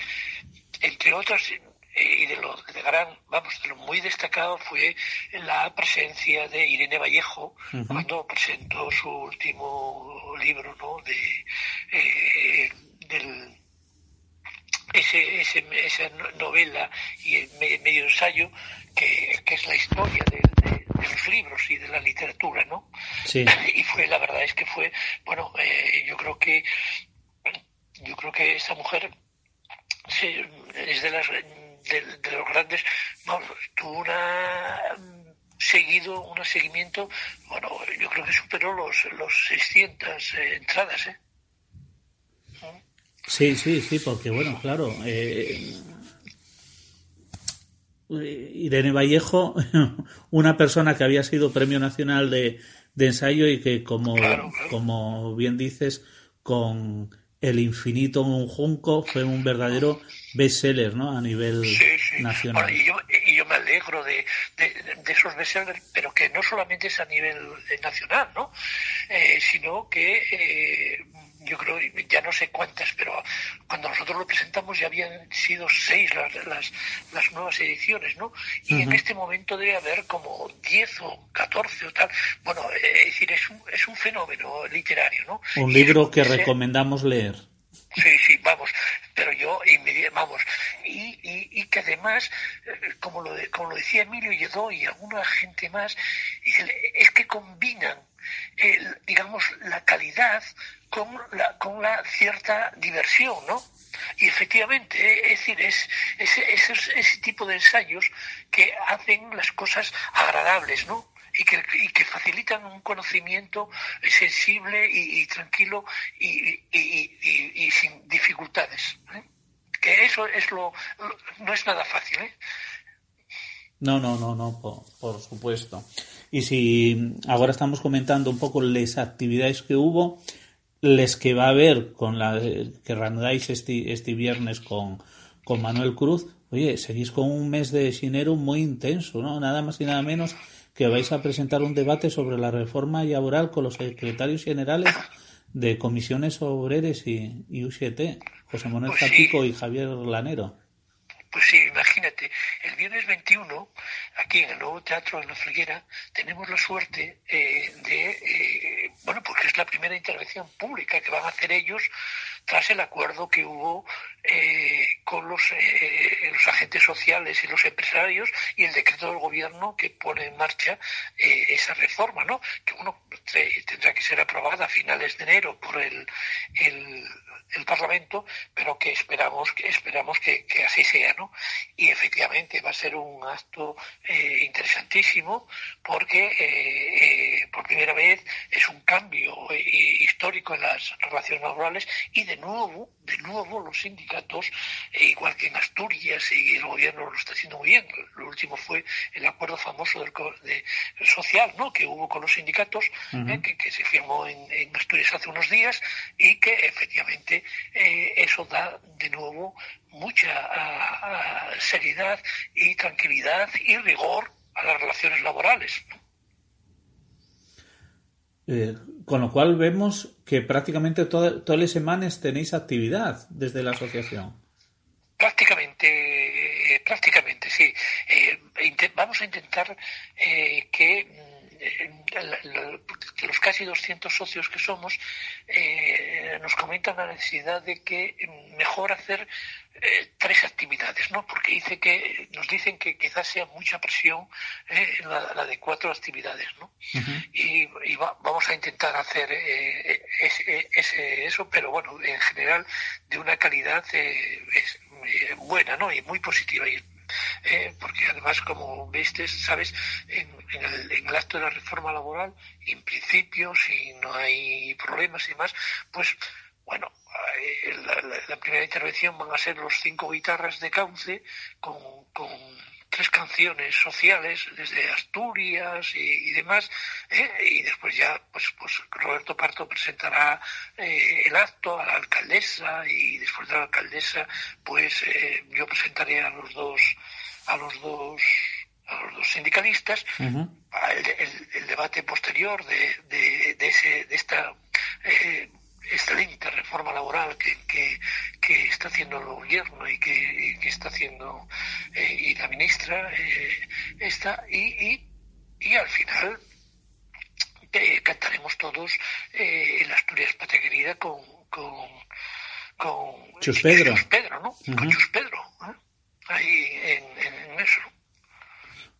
entre otras y de lo de gran, vamos, de lo muy destacado fue la presencia de Irene Vallejo uh -huh. cuando presentó su último libro, ¿no? De eh, del ese, ese, esa novela y el medio ensayo que, que es la historia de, de, de, los libros y de la literatura, ¿no? Sí. Y fue, la verdad es que fue, bueno, eh, yo creo que yo creo que esa mujer sí, es de las de, de los grandes, tuvo una seguido, un seguimiento, bueno, yo creo que superó los, los 600 eh, entradas, ¿eh? Sí, sí, sí, porque bueno, claro, eh, Irene Vallejo, una persona que había sido Premio Nacional de, de Ensayo y que como, claro, como bien dices, con El infinito en un junco fue un verdadero bestseller, ¿no? A nivel sí, sí. nacional. Bueno, y, yo, y, yo, me alegro de, de esos bestsellers, pero que no solamente es a nivel eh, nacional, ¿no? Eh, sino que eh, yo creo, ya no sé cuántas, pero cuando nosotros lo presentamos ya habían sido seis las, las, las nuevas ediciones, ¿no? Y en este momento debe haber como 10 o 14 o tal. Bueno, eh, es decir, es un, es un fenómeno literario, ¿no? Un libro que ese- recomendamos leer. Sí, sí, vamos, pero yo, vamos, y, y, y que además, eh, como lo, de- como lo decía Emilio Lledó y alguna gente más, es que combinan, el, digamos, la calidad con la, con la cierta diversión, ¿no? Y efectivamente, eh, es decir, es ese, ese, ese tipo de ensayos que hacen las cosas agradables, ¿no? Y que, y que facilitan un conocimiento sensible y, tranquilo y, y- sin dificultades. ¿eh? Que eso es lo, lo- no es nada fácil. ¿eh? No, no, no, no, por, por supuesto. Y si ahora estamos comentando un poco las actividades que hubo, les que va a haber con la que reanudáis este, este viernes con, con Manuel Cruz, oye, seguís con un mes de enero muy intenso, ¿no? Nada más y nada menos que vais a presentar un debate sobre la reforma laboral con los secretarios generales de comisiones obreras y, y UGT, José Manuel Pues sí. Zapico y Javier Lanero. Pues sí, imagínate, el viernes 21, aquí en el nuevo teatro en la Figuera, tenemos la suerte eh, de, eh, bueno, porque es la primera intervención pública que van a hacer ellos tras el acuerdo que hubo eh, con los, eh, los agentes sociales y los empresarios y el decreto del gobierno que pone en marcha eh, esa reforma, ¿no? Que uno tendrá que ser aprobada a finales de enero por el, el, el Parlamento, pero que esperamos que esperamos que, que así sea, ¿no? Y efectivamente va a ser un acto eh, interesantísimo porque eh, eh, por primera vez es un cambio eh, histórico en las relaciones laborales y de nuevo, de nuevo los sindicatos, eh, igual que en Asturias y el gobierno lo está haciendo muy bien. Lo último fue el acuerdo famoso del de, social, ¿no? Que hubo con los sindicatos, eh, que, que se firmó en, en Asturias hace unos días y que efectivamente eh, eso da de nuevo mucha seriedad y tranquilidad y rigor a las relaciones laborales. Eh, con lo cual vemos que prácticamente toda- todas las semanas tenéis actividad desde la asociación. Prácticamente, eh, prácticamente, sí. Eh, vamos a intentar que los casi 200 socios que somos eh, nos comentan la necesidad de que mm, mejor hacer eh, tres actividades, ¿no? Porque dice que nos dicen que quizás sea mucha presión eh, la, la de cuatro actividades, ¿no? y, y va- vamos a intentar hacer eh, ese- ese- eso, pero bueno, en general de una calidad eh, es, buena, ¿no? Y muy positiva. Y, eh, porque además, como viste, sabes, en, el, en el acto de la reforma laboral, en principio, si no hay problemas y demás, pues bueno, eh, la, primera intervención van a ser los cinco guitarras de cauce con tres canciones sociales desde Asturias y, y demás, ¿eh? y después ya pues, pues Roberto Parto presentará eh, el acto a la alcaldesa y después de la alcaldesa pues eh, yo presentaré a los dos a los dos a los dos sindicalistas el, el- el debate posterior de, de, de ese, de esta eh, excelente reforma laboral que, que, que está haciendo el gobierno y que, y que está haciendo eh, y la ministra eh, está y, y, y al final eh, cantaremos todos eh, el Asturias Patria Querida con, con, con Chus Pedro. Chus Pedro, ¿no? Con. Chus Pedro, ahí en, en eso.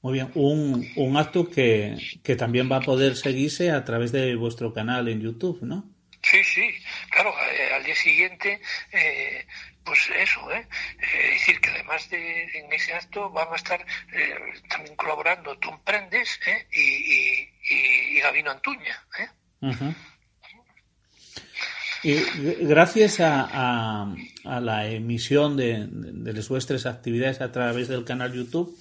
Muy bien, un, un acto que, que también va a poder seguirse a través de vuestro canal en YouTube, ¿no? Sí, sí, claro, eh, al día siguiente, eh, pues eso, ¿eh? Es decir, que además de en ese acto van a estar eh, también colaborando Tom Prendes ¿eh? y, y, y, Gabino Antuña. ¿eh? Ujú. Y gracias a, a, a la emisión de, de las vuestras actividades a través del canal YouTube,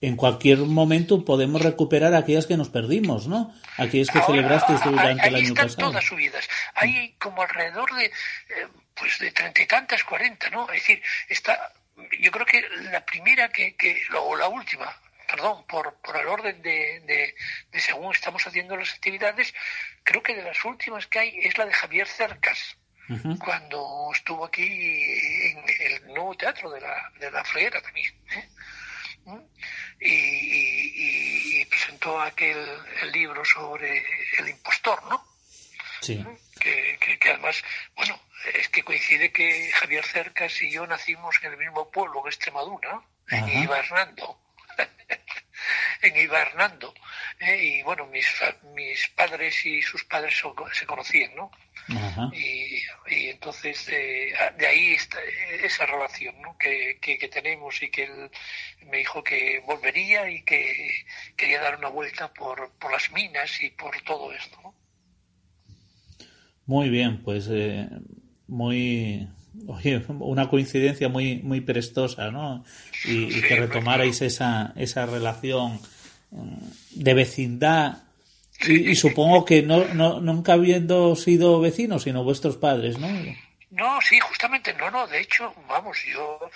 en cualquier momento podemos recuperar aquellas que nos perdimos, ¿no? Aquellas que celebrasteis durante el año están pasado. todas subidas. Hay como alrededor de, eh, pues de treinta y tantas, cuarenta, ¿no? Es decir, está, yo creo que la primera que, que o la última, perdón, por, por el orden de, de, de según estamos haciendo las actividades, creo que de las últimas que hay es la de Javier Cercas, cuando estuvo aquí en el nuevo teatro de la, de la Freguera también. ¿eh? Y, y- y presentó aquel el libro sobre el impostor, ¿no? Sí. Que, que- que además, bueno, es que coincide que Javier Cercas y yo nacimos en el mismo pueblo, en Extremadura, en Ajá. Ibernando. en Ibernando. ¿eh? Y bueno, mis, mis padres y sus padres se conocían, ¿no? Ajá. Y, y entonces eh, de ahí está esa relación ¿no? que, que, que tenemos y que él me dijo que volvería y que quería dar una vuelta por, por las minas y por todo esto. ¿no? Muy bien, pues eh, muy oye, una coincidencia muy muy prestosa, ¿no? Y, y que retomarais esa esa relación mm, de vecindad y, y supongo que no, no nunca habiendo sido vecinos, sino vuestros padres, ¿no? No, sí, justamente no, no. De hecho, vamos, yo,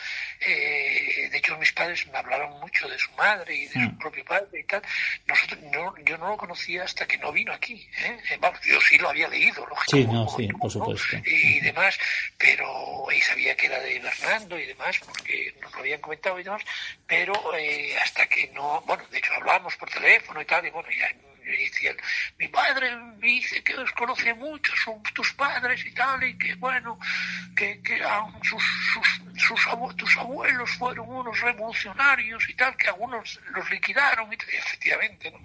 eh, de hecho, mis padres me hablaron mucho de su madre y de su Mm. propio padre y tal. Nosotros, no, yo no lo conocía hasta que no vino aquí. ¿eh? Eh, Vamos, yo sí lo había leído, lógicamente. Sí, no, sí, por supuesto. y demás, pero y sabía que era de Fernando y demás, porque nos lo habían comentado y demás, pero eh, hasta que no, bueno, de hecho hablamos por teléfono y tal, y bueno, ya me él, mi padre me dice que os conoce mucho, son tus padres y tal, y que bueno, que, que sus, sus, sus abue- tus abuelos fueron unos revolucionarios y tal, que algunos los liquidaron, y, efectivamente, ¿no?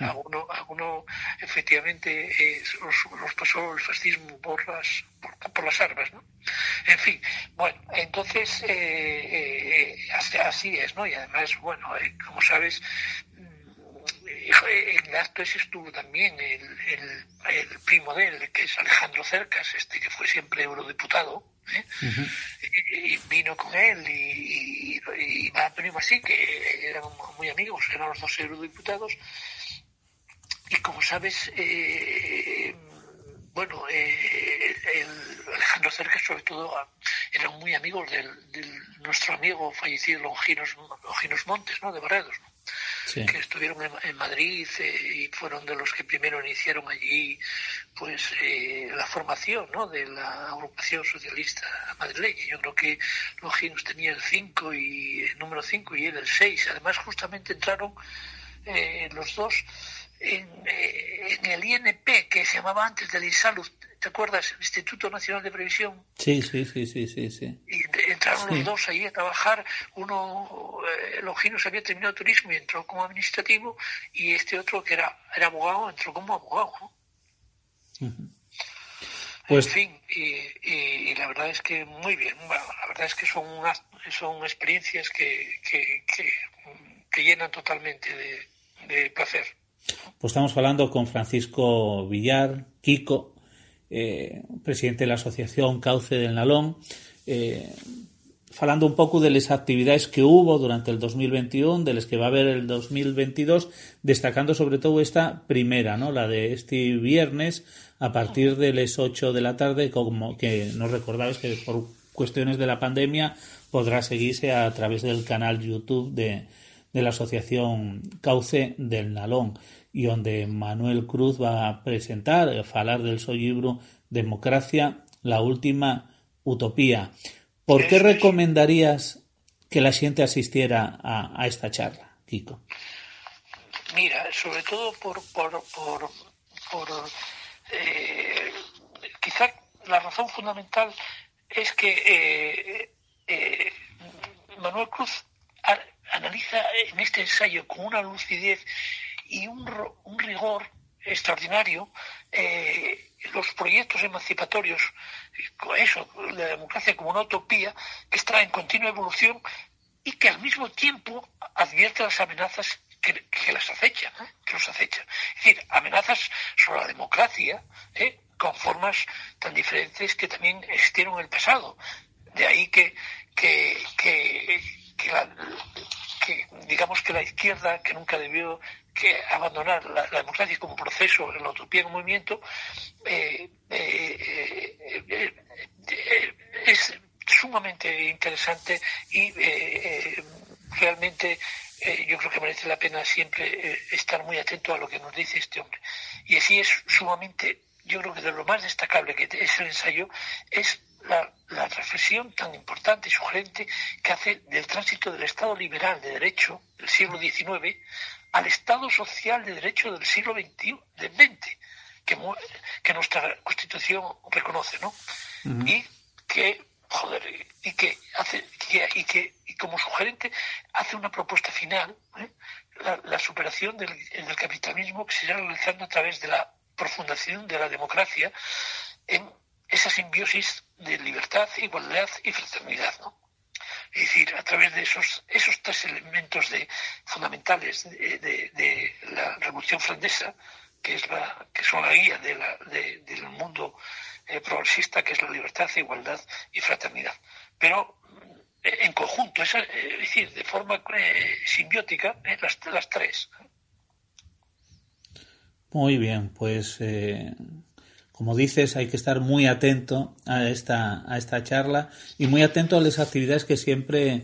alguno, alguno efectivamente eh, los, los pasó el fascismo por las por, por las armas, ¿no? En fin, bueno, entonces eh, eh, así, es, ¿no? Y además, bueno, como sabes, en el acto ese estuvo también el, el, el primo de él, que es Alejandro Cercas, este que fue siempre eurodiputado, ¿eh? y, y vino con él y, y, y así, que eran muy amigos, eran los dos eurodiputados, y como sabes, eh, bueno, eh, el Alejandro Cercas sobre todo eran muy amigos del, del nuestro amigo fallecido Longinos, Longinos Montes, ¿no? De Barredos, ¿no? Que estuvieron en, Madrid eh, y fueron de los que primero iniciaron allí pues eh, la formación ¿no? de la agrupación socialista madrileña. Yo creo que Longinos tenía el 5 y el número 5 y él el 6. Además justamente entraron eh, los dos en, eh, en el INP que se llamaba antes del INSALUD, ¿te acuerdas? El Instituto Nacional de Previsión Sí, sí, sí, sí, sí, sí. y entraron Sí. los dos ahí a trabajar. Uno, eh, Longinos había terminado turismo y entró como administrativo, y este otro que era, era abogado entró como abogado. ¿no? Pues En fin, y, y- y la verdad es que muy bien. Bueno, la verdad es que son, unas- son experiencias que, que, que, que llenan totalmente de, de placer. Pues estamos falando con Francisco Villar, Kiko, eh, presidente de la Asociación Cauce del Nalón, eh, falando un pouco de las actividades que hubo durante el 2021, de las que va a haber el 2022, destacando sobre todo esta primera, ¿no? la de este viernes a partir de las 8 de la tarde, como que nos recordabais que por cuestiones de la pandemia podrá seguirse a través del canal YouTube de, de la Asociación Cauce del Nalón y donde Manuel Cruz va a presentar, a falar del seu libro Democracia, la última utopía. ¿Por qué recomendarías que la gente asistiera a, a esta charla, Kiko? Mira, sobre todo por, por, por, por eh, quizá la razón fundamental es que eh, eh, Manuel Cruz analiza en este ensayo con una lucidez y un, un rigor extraordinario eh, los proyectos emancipatorios, eso, la democracia como una utopía que está en continua evolución y que al mismo tiempo advierte las amenazas que, las acechan, ¿eh? que los acechan. Es decir, amenazas sobre la democracia ¿eh? con formas tan diferentes que también existieron en el pasado. De ahí que, que, que, que la- digamos que la izquierda, que nunca debió que abandonar la, la democracia como proceso, la utopía como movimiento, eh, eh, eh, es sumamente interesante y realmente yo creo que merece la pena siempre estar muy atento a lo que nos dice este hombre. Y así es sumamente, yo creo que de lo más destacable que es el ensayo es la, la reflexión tan importante y sugerente que hace del tránsito del Estado liberal de derecho del siglo XIX al Estado social de derecho del siglo XXI, del XX, que, nuestra Constitución reconoce, ¿no? Y que, joder, y que hace, que- y que, y como sugerente hace una propuesta final, ¿eh? la, la superación del, del capitalismo que se irá realizando a través de la profundación de la democracia en esa simbiosis de libertad, igualdad y fraternidad, ¿no? Es decir, a través de esos, esos tres elementos de, fundamentales de, la Revolución Francesa, que, es la, que son la guía de la- de- del mundo eh, progresista, que es la libertad, igualdad y fraternidad. Pero eh, en conjunto, esa- eh, es decir, de forma simbiótica, las, las tres. Muy bien, pues como dices, hay que estar muy atento a esta, a esta charla y muy atento a las actividades que siempre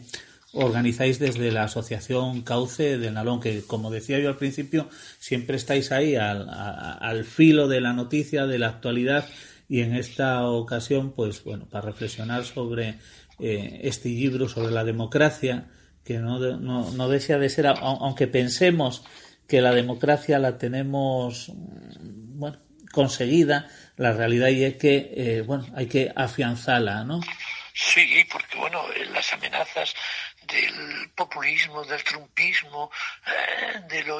organizáis desde la Asociación Cauce del Nalón, que como decía yo al principio, siempre estáis ahí al, a- al filo de la noticia, de la actualidad y en esta ocasión, pues bueno, para reflexionar sobre eh, este libro, sobre la democracia, que no, no, desea de ser, aunque pensemos que la democracia la tenemos mm, bueno conseguida la realidad y es que eh, bueno hay que afianzarla no Sí, porque bueno, eh, las amenazas del populismo, del trumpismo, eh, del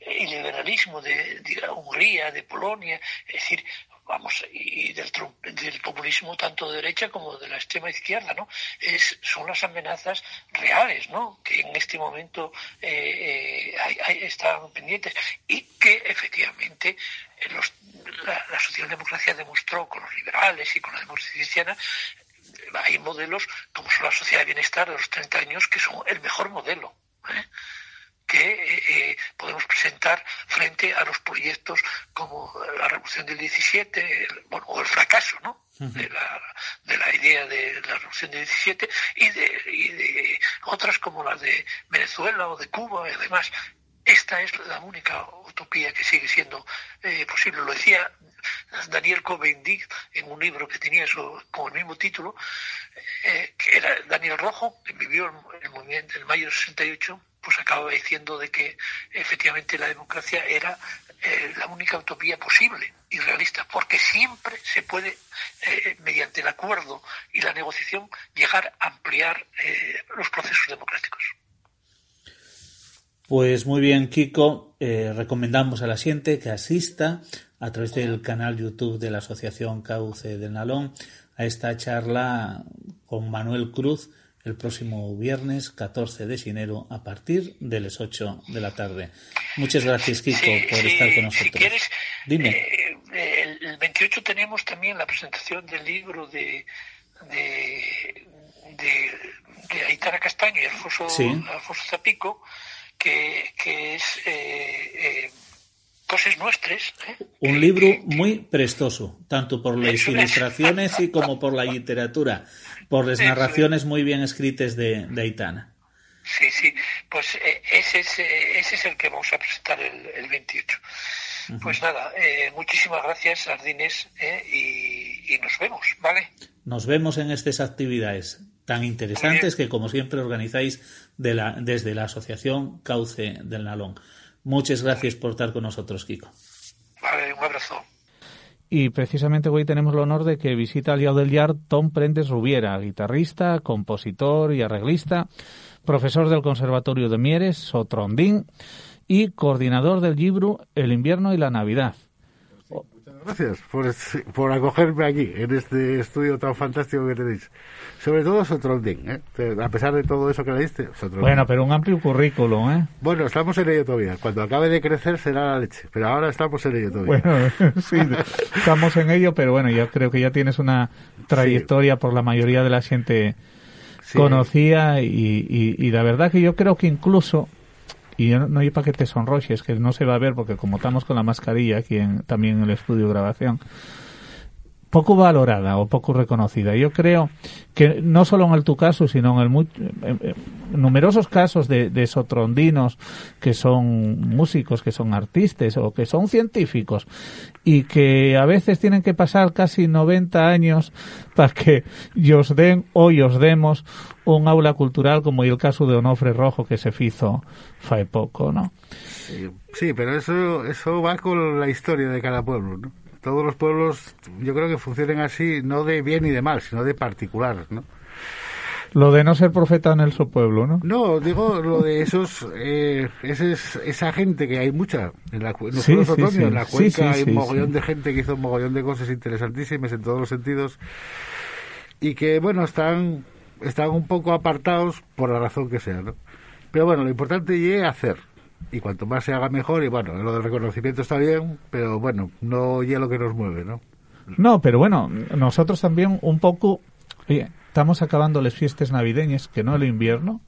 iliberalismo de, Hungría, de Polonia, es decir, vamos, y del, del populismo tanto de derecha como de la extrema izquierda, ¿no? Es, son las amenazas reales, ¿no? Que en este momento eh, eh, hay- hay- están pendientes y que efectivamente los- la, la socialdemocracia demostró con los liberales y con la democracia cristiana hay modelos como son la sociedad de bienestar de los 30 años que son el mejor modelo ¿eh? que eh, eh, podemos presentar frente a los proyectos como la revolución del 17 el- bueno, o el fracaso ¿no? de, la, de la idea de la revolución del 17 y de, y de otras como las de Venezuela o de Cuba y demás esta es la única utopía que sigue siendo eh, posible. Lo decía Daniel Cohn-Bendit en un libro que tenía eso, con el mismo título, eh, que era Daniel Rojo, que vivió el, movimiento en mayo del 68, pues acababa diciendo de que efectivamente la democracia era eh, la única utopía posible y realista, porque siempre se puede, mediante el acuerdo y la negociación, llegar a ampliar los procesos democráticos. Pues muy bien, Kiko. Eh, recomendamos a la gente que asista a través del canal YouTube de la Asociación Cauce del Nalón a esta charla con Manuel Cruz el próximo viernes 14 de enero a partir de las 8 de la tarde. Muchas gracias, Kiko, por Sí, estar con Si nosotros. quieres, Dime. eh, el, el 28 tenemos también la presentación del libro de, de, de, de Aitana Castaño y Alfonso, Sí. Alfonso Zapico, que, que es eh, eh, Cosas Nuestras. ¿eh? Un libro muy prestoso, tanto por las ilustraciones y como por la literatura, por las narraciones muy bien escritas de, de Aitana. Sí, sí, pues ese, es, ese es el que vamos a presentar el, el 28. Pues nada, eh, muchísimas gracias, Sardines, eh, y, y nos vemos, ¿vale? Nos vemos en estas actividades tan interesantes que, como siempre, organizáis de la, desde la Asociación Cauce del Nalón. Muchas gracias por estar con nosotros, Kiko. Vale, un abrazo. Y precisamente hoy tenemos el honor de que visita al Liao del Yard Tom Prendes Rubiera, guitarrista, compositor y arreglista, profesor del Conservatorio de Mieres, Sotrondín, y coordinador del libro El invierno y la Navidad. Gracias por, por acogerme aquí, en este estudio tan fantástico que tenéis. Sobre todo Sotrondín, ¿eh? A pesar de todo eso que le diste, Sotrondín. Bueno, pero un amplio currículum, ¿eh? Bueno, estamos en ello todavía. Cuando acabe de crecer será la leche. Pero ahora estamos en ello todavía. Bueno, sí, estamos en ello, pero bueno, yo creo que ya tienes una trayectoria por la mayoría de la gente conocía y, y, y la verdad que yo creo que incluso, y no hay para que te sonrojes, que no se va a ver porque como estamos con la mascarilla aquí en, también en el estudio de grabación, poco valorada o poco reconocida. Yo creo que no solo en el tu caso, sino en, el mu- en- en numerosos casos de, de sotrondinos que son músicos, que son artistas o que son científicos y que a veces tienen que pasar casi 90 años para que os den o os demos un aula cultural como el caso de Onofre Rojo que se hizo fai poco, ¿no? Sí, pero eso, eso va con la historia de cada pueblo, ¿no? Todos los pueblos, yo creo que funcionan así, no de bien ni de mal, sino de particular, ¿no? Lo de no ser profeta en el su pueblo, ¿no? No, digo lo de esos, eh, ese es- esa gente que hay mucha en, la, en los Sí, otoños, sí. en la cuenca hay un mogollón de gente que hizo un mogollón de cosas interesantísimas en todos los sentidos y que, bueno, están, están un poco apartados por la razón que sea, ¿no? Pero bueno, lo importante es hacer. Y cuanto más se haga mejor, y bueno, lo del reconocimiento está bien, pero bueno, no ya lo que nos mueve, ¿no? No, pero bueno, nosotros también un poco, oye, estamos acabando las fiestas navideñas, que no el invierno,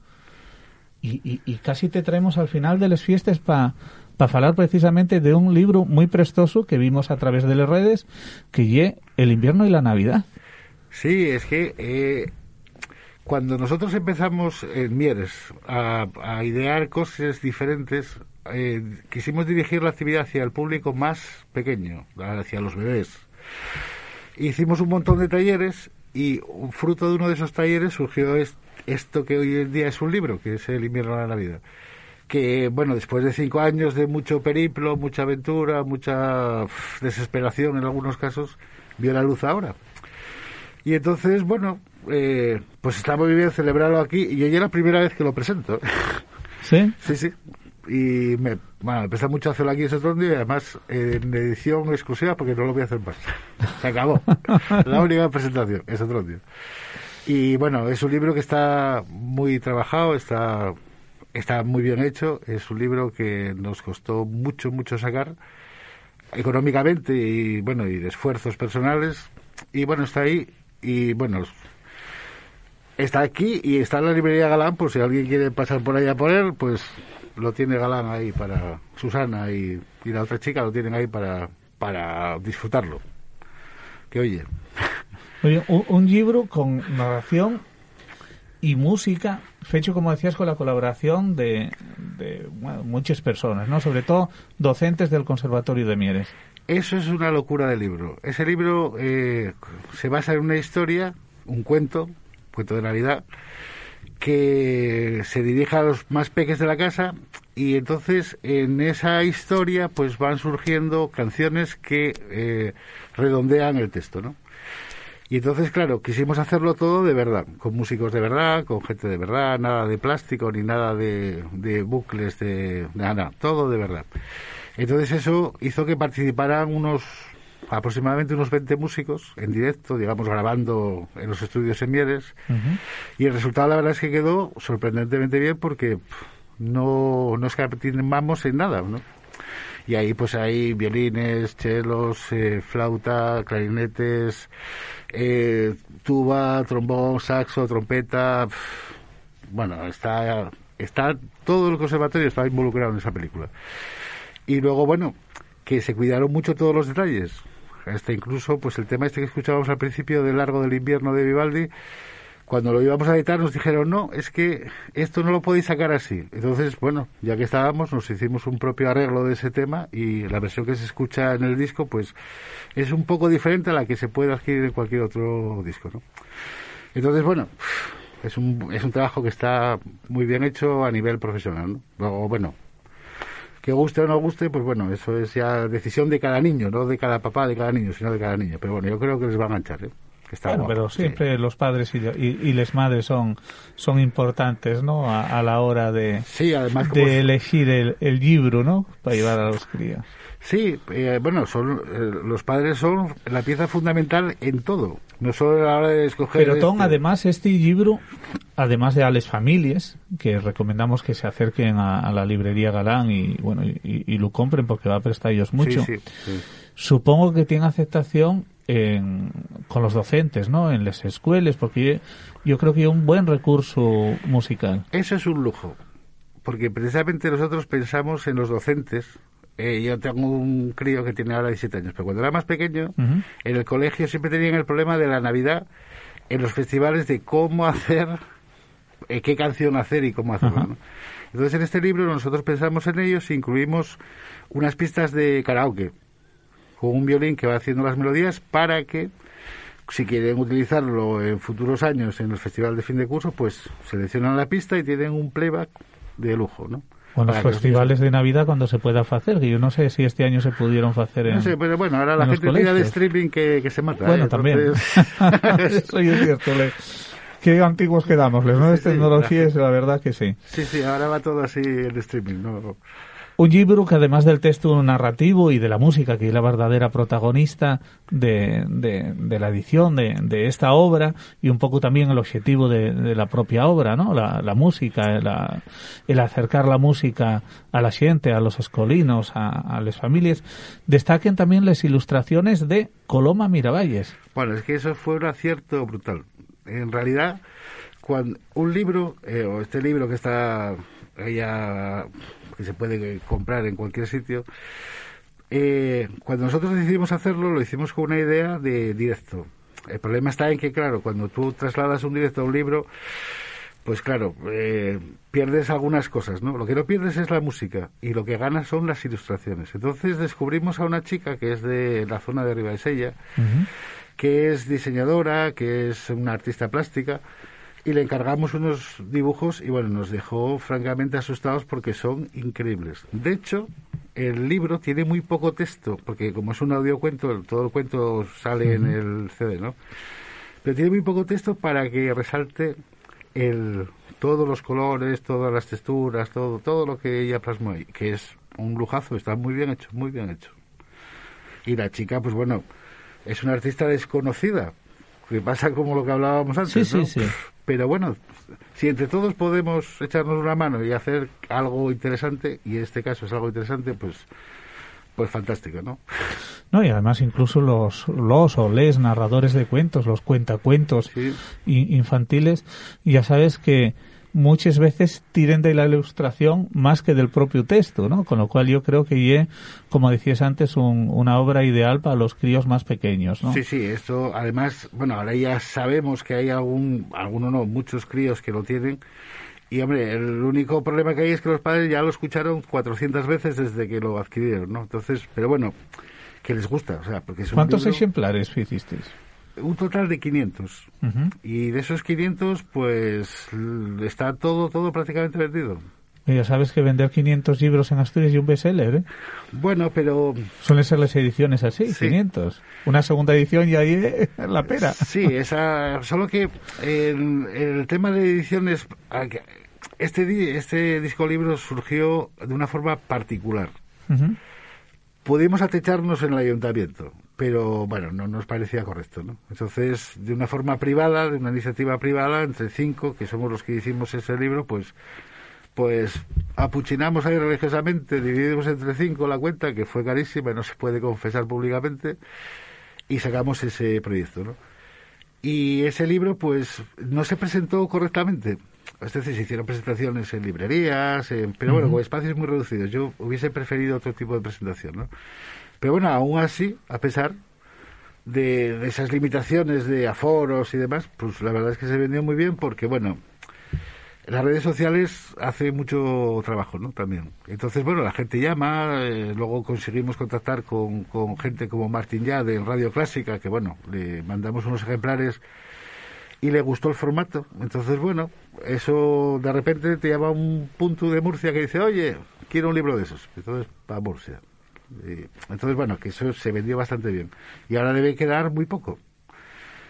y, y, y casi te traemos al final de las fiestas para para hablar precisamente de un libro muy prestoso que vimos a través de las redes, que lle El invierno y la Navidad. Sí, es que eh, cuando nosotros empezamos en Mieres a, a idear cosas diferentes, eh, quisimos dirigir la actividad hacia el público más pequeño, hacia los bebés. Hicimos un montón de talleres y fruto de uno de esos talleres surgió es- esto que hoy en día es un libro, que es El invierno y la Navidad. Que, bueno, después de cinco años de mucho periplo, mucha aventura, mucha desesperación en algunos casos, vio la luz ahora. Y entonces, bueno, eh, pues está muy bien celebrarlo aquí y hoy es la primera vez que lo presento. ¿Sí? Sí, sí. Y me, bueno, me pesa mucho hacerlo aquí en Sotondo y además en edición exclusiva porque no lo voy a hacer más. Se acabó. la única presentación es Sotondo. Y bueno, es un libro que está muy trabajado, está, está muy bien hecho. Es un libro que nos costó mucho, mucho sacar económicamente y bueno, y de esfuerzos personales. Y bueno, está ahí y bueno, está aquí y está en la librería Galán, por si alguien quiere pasar por ahí a por él, pues lo tiene Galán ahí para Susana y, y la otra chica lo tienen ahí para, para disfrutarlo. Que oye, Oye, un, un libro con narración y música, fecho, como decías, con la colaboración de, de, bueno, muchas personas, ¿no? Sobre todo docentes del Conservatorio de Mieres. Eso es una locura de libro. Ese libro eh, se basa en una historia, un cuento, cuento de Navidad, que se dirige a los más peques de la casa y entonces en esa historia pues van surgiendo canciones que eh, redondean el texto, ¿no? Y entonces, claro, quisimos hacerlo todo de verdad, con músicos de verdad, con gente de verdad, nada de plástico ni nada de, de bucles, de nada, todo de verdad. Entonces eso hizo que participaran unos aproximadamente unos 20 músicos en directo, digamos, grabando en los estudios en Mieres. Y el resultado, la verdad, es que quedó sorprendentemente bien porque no, no escatimamos en nada, ¿no? Y ahí, pues, hay violines, chelos, eh, flauta, clarinetes, eh, tuba, trombón, saxo, trompeta. bueno, está, está todo el conservatorio está involucrado en esa película. Y luego, bueno, que se cuidaron mucho todos los detalles. Hasta incluso, pues el tema este que escuchábamos al principio del Largo del Invierno de Vivaldi, cuando lo íbamos a editar nos dijeron, no, es que esto no lo podéis sacar así. Entonces, bueno, ya que estábamos, nos hicimos un propio arreglo de ese tema y la versión que se escucha en el disco, pues es un poco diferente a la que se puede adquirir en cualquier otro disco, ¿no? Entonces, bueno, es un, es un trabajo que está muy bien hecho a nivel profesional, ¿no? Bueno, que guste o no guste, pues bueno, eso es ya decisión de cada niño, no de cada papá, de cada niño, sino de cada niño. Pero bueno, yo creo que les va a enganchar, ¿eh? Que está Bueno, guapo, pero sí. siempre los padres y, y, y las madres son, son importantes, ¿no? A, a la hora de, Sí, además de elegir el, el libro, ¿no? Para llevar a los críos. Sí, eh, bueno, son eh, los padres son la pieza fundamental en todo, no solo a la hora de escoger. Pero Tom, este- además, este libro, además de a las familias, que recomendamos que se acerquen a, a la librería Galán y bueno y, y lo compren porque va a prestar ellos mucho. Sí, sí, sí. Supongo que tiene aceptación en, con los docentes, ¿no? En las escuelas, porque yo, yo creo que es un buen recurso musical. Eso es un lujo, porque precisamente nosotros pensamos en los docentes eh, yo tengo un crío que tiene ahora 17 años, pero cuando era más pequeño, en el colegio siempre tenían el problema de la Navidad en los festivales de cómo hacer, eh, qué canción hacer y cómo hacerlo. Ajá. ¿no? Entonces en este libro nosotros pensamos en ellos e incluimos unas pistas de karaoke con un violín que va haciendo las melodías para que si quieren utilizarlo en futuros años en el festival de fin de curso, pues seleccionan la pista y tienen un playback de lujo, ¿no? Con los festivales de Navidad cuando se pueda hacer, que yo no sé si este año se pudieron hacer en No sé, pero bueno, ahora la gente tira de streaming que, que se mata. Bueno, ¿eh? también. Entonces- Eso es cierto. le- Qué antiguos quedamos. Nuevas Sí, sí, tecnologías, la verdad que sí. Sí, sí, ahora va todo así en streaming, ¿no? Un libro que además del texto narrativo y de la música, que es la verdadera protagonista de, de, la edición de, de esta obra y un poco también el objetivo de, la propia obra, ¿no? La, música, el acercar la música a la gente, a los escolinos, a, las familias, destaquen también las ilustraciones de Coloma Miravalles. Bueno, es que eso fue un acierto brutal. En realidad, cuando un libro, eh, o este libro que está ya que se puede comprar en cualquier sitio, eh, cuando nosotros decidimos hacerlo, lo hicimos con una idea de directo. El problema está en que, claro, cuando tú trasladas un directo a un libro, pues claro, eh, pierdes algunas cosas, ¿no? Lo que no pierdes es la música y lo que ganas son las ilustraciones. Entonces descubrimos a una chica que es de la zona de Ribadesella, que es diseñadora, que es una artista plástica, y le encargamos unos dibujos y bueno, nos dejó francamente asustados porque son increíbles. De hecho, el libro tiene muy poco texto, porque como es un audiocuento, todo el cuento sale en el CD, ¿no? Pero tiene muy poco texto para que resalte el, todos los colores, todas las texturas, todo, todo lo que ella plasmó ahí, que es un lujazo, está muy bien hecho, muy bien hecho. Y la chica, pues bueno, es una artista desconocida, que pasa como lo que hablábamos antes, Sí, ¿no? sí, sí. Pero bueno, si entre todos podemos echarnos una mano y hacer algo interesante, y en este caso es algo interesante, pues pues fantástico, ¿no? No, y además incluso los, los o les narradores de cuentos, los cuentacuentos infantiles, ya sabes que muchas veces tiren de la ilustración más que del propio texto, ¿no? Con lo cual yo creo que ye, como decías antes, un- una obra ideal para los críos más pequeños, ¿no? Sí, sí, esto además, bueno, ahora ya sabemos que hay algún, alguno no, muchos críos que lo tienen. Y hombre, el único problema que hay es que los padres ya lo escucharon 400 veces desde que lo adquirieron, ¿no? Entonces, pero bueno, que les gusta, o sea, porque es un ¿Cuántos libro- ejemplares hicisteis? Un total de 500. Ujú. Y de esos 500, pues está todo, todo prácticamente vendido. Ya sabes que vender 500 libros en Asturias y un bestseller, ¿eh? Bueno, pero... Suelen ser las ediciones así, 500. Una segunda edición y ahí eh, la pera. Sí, esa, solo que el, el tema de ediciones, este, este disco libro surgió de una forma particular. Pudimos atecharnos en el ayuntamiento, pero bueno, no nos parecía correcto, ¿no? Entonces, de una forma privada, de una iniciativa privada, entre cinco, que somos los que hicimos ese libro, pues pues apuchinamos ahí religiosamente, dividimos entre cinco la cuenta, que fue carísima y no se puede confesar públicamente, y sacamos ese proyecto, ¿no? Y ese libro, pues, no se presentó correctamente. Es decir, se hicieron presentaciones en librerías, en- pero bueno, con espacios muy reducidos. Yo hubiese preferido otro tipo de presentación, ¿no? Pero bueno, aún así, a pesar de, esas limitaciones de aforos y demás, pues la verdad es que se vendió muy bien porque, bueno, las redes sociales hace mucho trabajo, ¿no? También. Entonces, bueno, la gente llama, eh, luego conseguimos contactar con, gente como Martín Yade en Radio Clásica, que bueno, le mandamos unos ejemplares y le gustó el formato. Entonces, bueno, eso de repente te llama un punto de Murcia que dice, oye, quiero un libro de esos. Entonces, para Murcia. Y, entonces, bueno, que eso se vendió bastante bien. Y ahora debe quedar muy poco.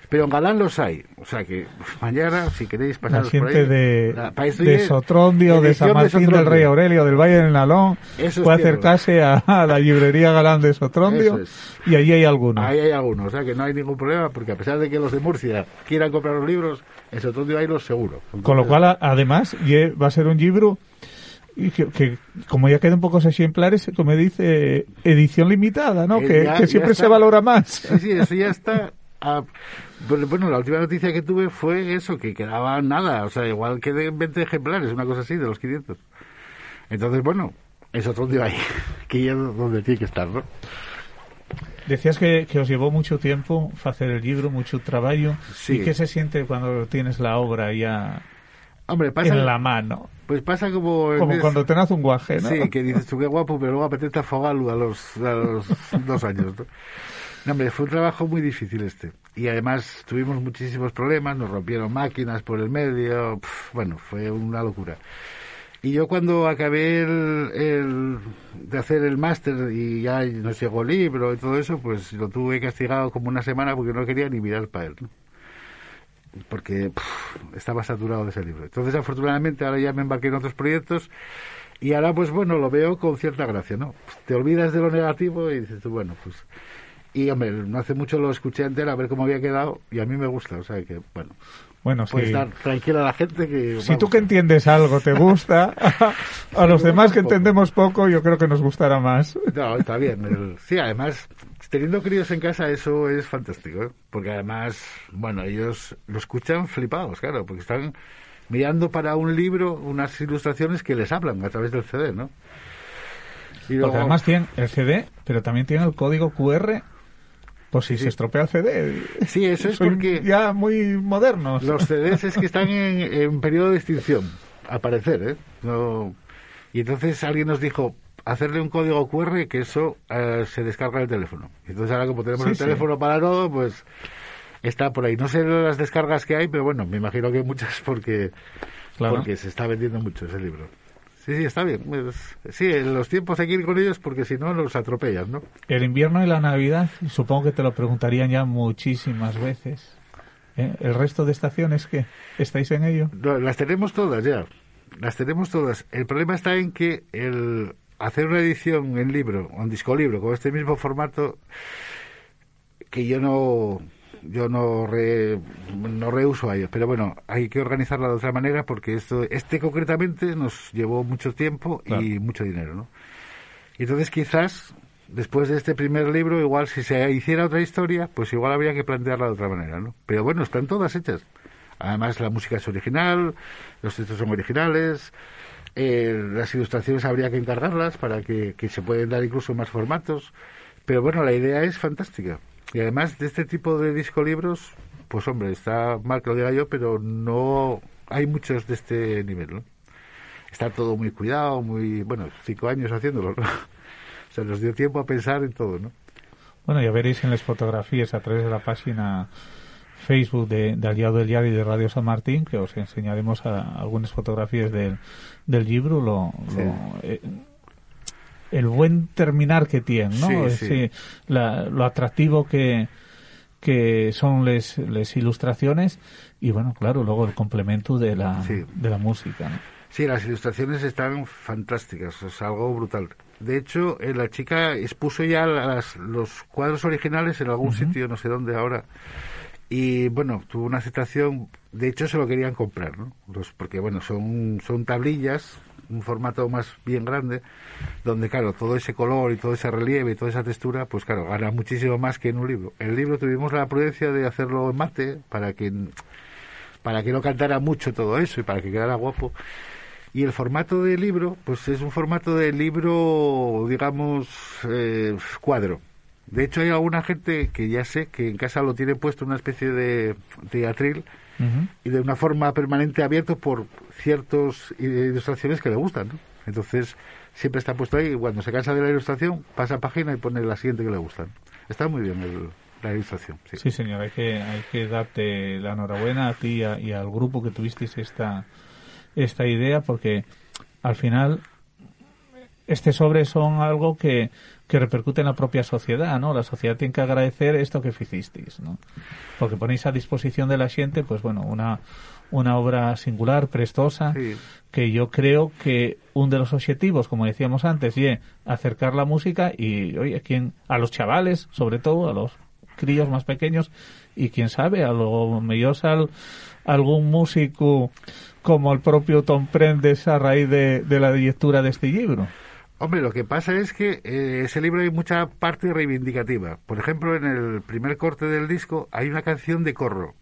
Pero en Galán los hay. O sea que mañana, si queréis La pasaros por ahí... de, la- de Sotrondio, de San Martín del Sotrondio. Rey Aurelio, del Valle del Nalón, Eso puede acercarse a, a la librería Galán de Sotrondio es. y allí hay algunos. Ahí hay algunos, o sea que no hay ningún problema, porque a pesar de que los de Murcia quieran comprar los libros, en Sotondio hay los seguro. Con lo cual, además, va a ser un libro que, que, como ya quedan pocos ejemplares, como dice, edición limitada, ¿no? Eh, que, ya- que ya siempre se valora más. Sí, sí, eso ya está. ah, bueno, la última noticia que tuve fue eso, que quedaba nada, o sea, igual queden 20 ejemplares, una cosa así, de los 500. Entonces, bueno, es otro tío ahí, que es donde tiene que estar, ¿no? Decías que, que os llevó mucho tiempo hacer el libro, mucho trabajo. Sí. ¿Y qué se siente cuando tienes la obra ya Hombre, pasa, en la mano? Pues pasa como... Como es- cuando tenés un guaje, ¿no? Sí, que dices tú qué guapo, pero luego apetece afogarlo a los, a los dos años, ¿no? No, hombre, fue un trabajo muy difícil este. Y además tuvimos muchísimos problemas, nos rompieron máquinas por el medio, pf, bueno, fue una locura. Y yo cuando acabé el, el- de hacer el máster y ya nos llegó el libro y todo eso, pues lo tuve castigado como una semana porque no quería ni mirar para él, ¿no? Porque estaba saturado de ese libro. Entonces, afortunadamente, ahora ya me embarqué en otros proyectos y ahora, pues bueno, lo veo con cierta gracia, ¿no? Te olvidas de lo negativo y dices bueno, pues... Y, hombre, no hace mucho lo escuché entero a ver cómo había quedado y a mí me gusta, o sea que, bueno, Bueno, puede sí. estar tranquila la gente que... Si tú que entiendes algo te gusta, a los demás que entendemos poco, yo creo que nos gustará más. No, está bien. el- Sí, además, teniendo críos en casa, eso es fantástico, ¿eh? Porque además, bueno, ellos lo escuchan flipados, claro, porque están mirando para un libro unas ilustraciones que les hablan a través del CD, ¿no? Y luego- Porque además tienen el CD, pero también tienen el código QR por si se estropea el CD. Sí, eso es Son porque... ya muy modernos. Los CDs es que están en, en periodo de extinción, al parecer, ¿eh? No... Y entonces alguien nos dijo hacerle un código QR que eso eh, se descarga del teléfono. Entonces ahora como tenemos Sí, el sí. teléfono para todo, pues está por ahí. No sé las descargas que hay, pero bueno, me imagino que hay muchas porque, Claro. porque se está vendiendo mucho ese libro. Sí, sí, está bien. Pues, sí, en los tiempos hay que ir con ellos porque si no los atropellan, ¿no? El invierno y la Navidad, supongo que te lo preguntarían ya muchísimas veces. ¿Eh? ¿El resto de estaciones qué? ¿Estáis en ello? No, las tenemos todas ya. Las tenemos todas. El problema está en que el hacer una edición en libro, o en disco libro, con este mismo formato, que yo no yo no re, no reuso a ello. Pero bueno, hay que organizarla de otra manera porque esto este concretamente nos llevó mucho tiempo y mucho dinero, ¿no? Y entonces quizás después de este primer libro, igual si se hiciera otra historia, pues igual habría que plantearla de otra manera, ¿no? Pero bueno, están todas hechas. Además, la música es original, los textos son originales, eh, las ilustraciones habría que encargarlas para que, que se pueden dar incluso más formatos. Pero bueno, la idea es fantástica. Y además de este tipo de disco libros, pues hombre, está mal que lo diga yo, pero no hay muchos de este nivel. Está todo muy cuidado, muy, bueno, cinco años haciéndolo, ¿no? O sea, nos dio tiempo a pensar en todo, ¿no? Bueno, ya veréis en las fotografías a través de la página Facebook de, de Aliado del Diario y de Radio San Martín, que os enseñaremos a- algunas fotografías del, del libro, lo, lo, eh, el buen terminar que tiene, ¿no? Sí, sí. sí, la- lo atractivo que, que son las ilustraciones y, bueno, claro, luego el complemento de la, de la música, ¿no? Sí, las ilustraciones están fantásticas, es algo brutal. De hecho, eh, la chica expuso ya las- los cuadros originales en algún sitio, no sé dónde ahora, y bueno, tuvo una aceptación, de hecho se lo querían comprar, ¿no? Los, porque bueno, son, son tablillas, un formato más bien grande, donde claro, todo ese color y todo ese relieve y toda esa textura, pues claro, gana muchísimo más que en un libro. El libro tuvimos la prudencia de hacerlo en mate para que para que no cantara mucho todo eso y para que quedara guapo. Y el formato de libro, pues es un formato de libro, digamos, eh, cuadro. De hecho, hay alguna gente que ya sé que en casa lo tiene puesto una especie de, de atril y de una forma permanente abierto por ciertas ilustraciones que le gustan, ¿no? Entonces, siempre está puesto ahí y cuando se cansa de la ilustración, pasa página y pone la siguiente que le gustan. Está muy bien el- la ilustración. Sí. Sí, señor, hay que, hay que darte la enhorabuena a ti y, a- y al grupo que tuvisteis esta, esta idea, porque al final este sobre son algo que, que repercute en la propia sociedad, ¿no? La sociedad tiene que agradecer esto que hicisteis, ¿no? Porque ponéis a disposición de la gente, pues bueno, una, una obra singular, prestosa, que yo creo que uno de los objetivos, como decíamos antes, y acercar la música y, oye, quien, a los chavales, sobre todo, a los críos más pequeños, y quién sabe, a lo mejor algún músico como el propio Tom Prendes a raíz de, de la lectura de este libro. Hombre, lo que pasa es que eh, ese libro hay mucha parte reivindicativa. Por ejemplo, en el primer corte del disco hay una canción de corro.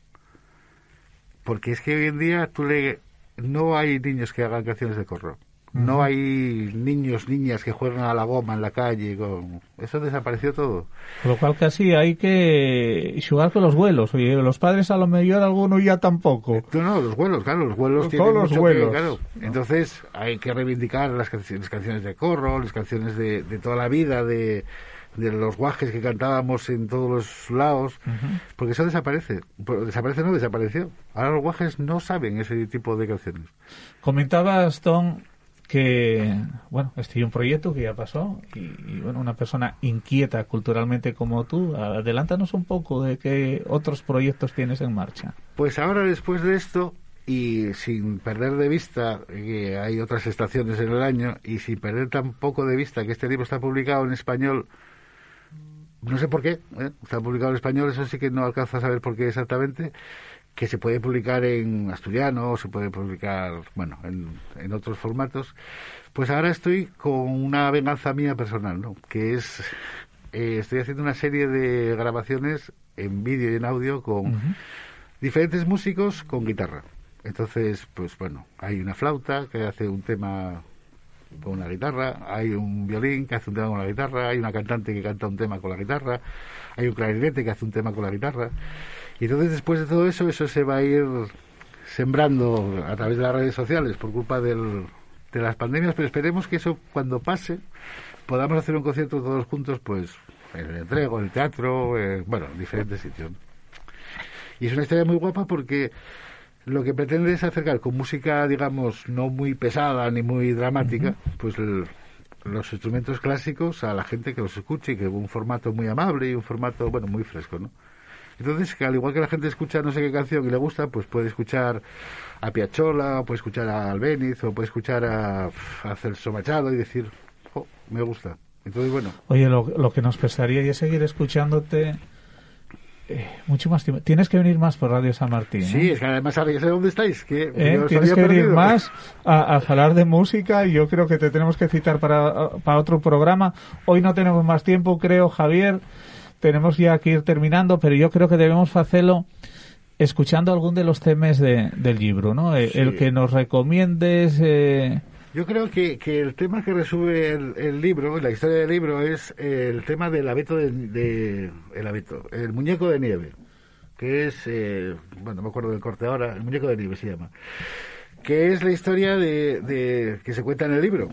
Porque es que hoy en día tú le... no hay niños que hagan canciones de corro. No hay niños, niñas que juegan a la goma en la calle. Con... Eso desapareció todo. Con lo cual casi hay que jugar con los vuelos. Oye, los padres a lo mejor alguno ya tampoco. No, no, los vuelos, claro, los vuelos Con tienen los mucho vuelos. que, claro. Entonces hay que reivindicar las canciones, las canciones de corro, las canciones de, de toda la vida, de, de los guajes que cantábamos en todos los lados, porque eso desaparece. Desaparece, no desapareció. Ahora los guajes no saben ese tipo de canciones. Comentabas, Tom, que, bueno, este es un proyecto que ya pasó y, bueno, una persona inquieta culturalmente como tú, adelántanos un poco de qué otros proyectos tienes en marcha. Pues ahora, después de esto, y sin perder de vista que hay otras estaciones en el año, y sin perder tampoco de vista que este libro está publicado en español, no sé por qué, ¿eh? está publicado en español, eso sí que no alcanzo a saber por qué exactamente, que se puede publicar en asturiano, se puede publicar, bueno, en, en otros formatos, pues ahora estoy con una venganza mía personal, ¿no? Que es, eh, estoy haciendo una serie de grabaciones en vídeo y en audio con diferentes músicos con guitarra. Entonces, pues bueno, hay una flauta que hace un tema con una guitarra, hay un violín que hace un tema con la guitarra, hay una cantante que canta un tema con la guitarra, hay un clarinete que hace un tema con la guitarra. Y entonces después de todo eso, eso se va a ir sembrando a través de las redes sociales por culpa del, de las pandemias, pero esperemos que eso cuando pase podamos hacer un concierto todos juntos, pues en el entrego, en el teatro, eh, bueno, en diferentes sitios. Y es una historia muy guapa porque lo que pretende es acercar con música, digamos, no muy pesada ni muy dramática, pues el- los instrumentos clásicos a la gente que los escuche y que un formato muy amable y un formato, bueno, muy fresco, ¿no? Entonces, que al igual que la gente escucha no sé qué canción y le gusta, pues puede escuchar a Piazzolla, o puede escuchar a Albeniz, o puede escuchar a, a Celso Machado y decir, oh, me gusta. Entonces, bueno, Oye, lo, lo que nos pesaría ya es seguir escuchándote eh, mucho más tiempo. Tienes que venir más por Radio San Martín. ¿eh? sí, es que además ahora ya sé dónde estáis, que ¿Eh? Tienes que venir más a, a hablar de música y yo creo que te tenemos que citar para, para otro programa. Hoy no tenemos más tiempo, creo, Javier. Tenemos ya que ir terminando, pero yo creo que debemos hacerlo escuchando algún de los temas de, del libro, ¿no? Eh, Sí. El que nos recomiendes. eh, Yo creo que, que el tema que resume el, el libro, la historia del libro, es el tema del abeto de, de- el abeto, el muñeco de nieve, que es, eh, bueno, no me acuerdo del corte ahora, el muñeco de nieve se llama, que es la historia de, de- que se cuenta en el libro,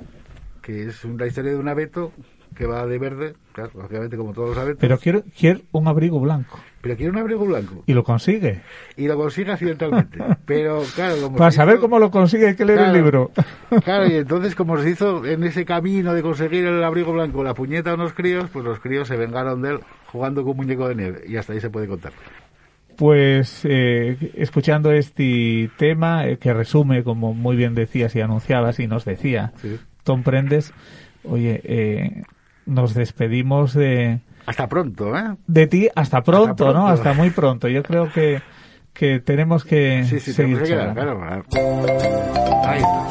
que es una historia de un abeto que va de verde, claro, lógicamente como todos los pero quiero, quiero un abrigo blanco. pero quiere un abrigo blanco Y lo consigue. y lo consigue accidentalmente, pero claro, como Para saber hizo- cómo lo consigue hay que leer el libro. Claro, y entonces como se hizo en ese camino de conseguir el abrigo blanco la puñeta a unos críos, pues los críos se vengaron de él jugando con un muñeco de nieve y hasta ahí se puede contar. Pues eh, escuchando este tema eh, que resume, como muy bien decías y anunciabas y nos decía Tom Prendes, oye, eh, nos despedimos de, Hasta pronto, ¿eh? de ti hasta pronto, pronto. ¿no? Hasta muy pronto. Yo creo que, que tenemos que Sí, sí, seguir que quedar, claro. Ahí está.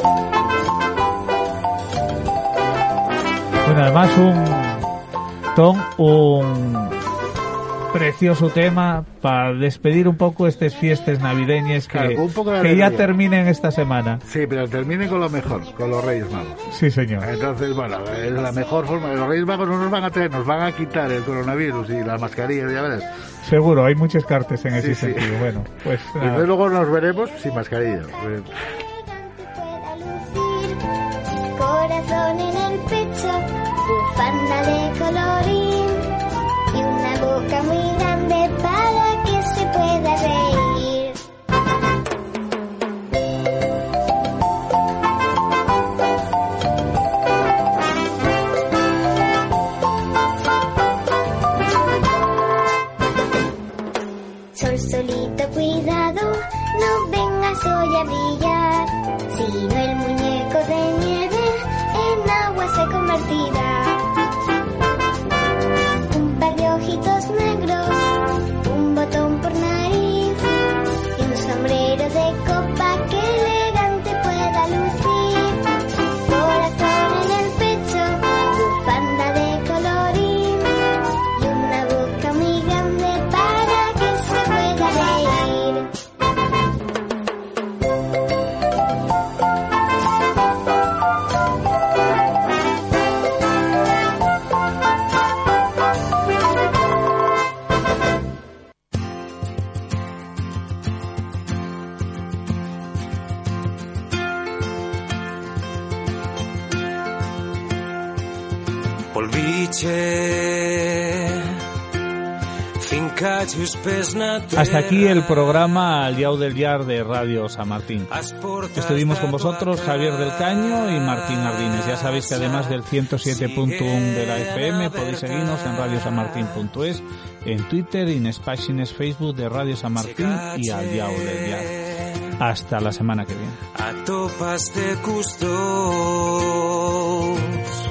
Bueno, además un Tom, un precioso tema para despedir un poco estas fiestas navideñas que, Claro, con un poco de que ya terminen esta semana. Sí, pero termine con lo mejor, con los Reyes Magos. Sí, señor. Entonces, bueno, es la mejor forma. Los Reyes Magos no nos van a traer, nos van a quitar el coronavirus y las mascarillas, ya verás. Seguro, hay muchos cartes en ese Sí, sentido. Bueno, pues entonces luego nos veremos sin mascarilla. Corazón en el pecho, bufanda de colorín y muy grande para que se pueda reír. Hasta aquí el programa Al Yao del Yar de Radio San Martín. Estuvimos con vosotros Javier del Caño y Martín Ardines. Ya sabéis que además del 107.1 de la FM podéis seguirnos en radiosanmartin.es, en Twitter y en páginas Facebook de Radio San Martín y Al Yao del Yar. Hasta la semana que viene. a de.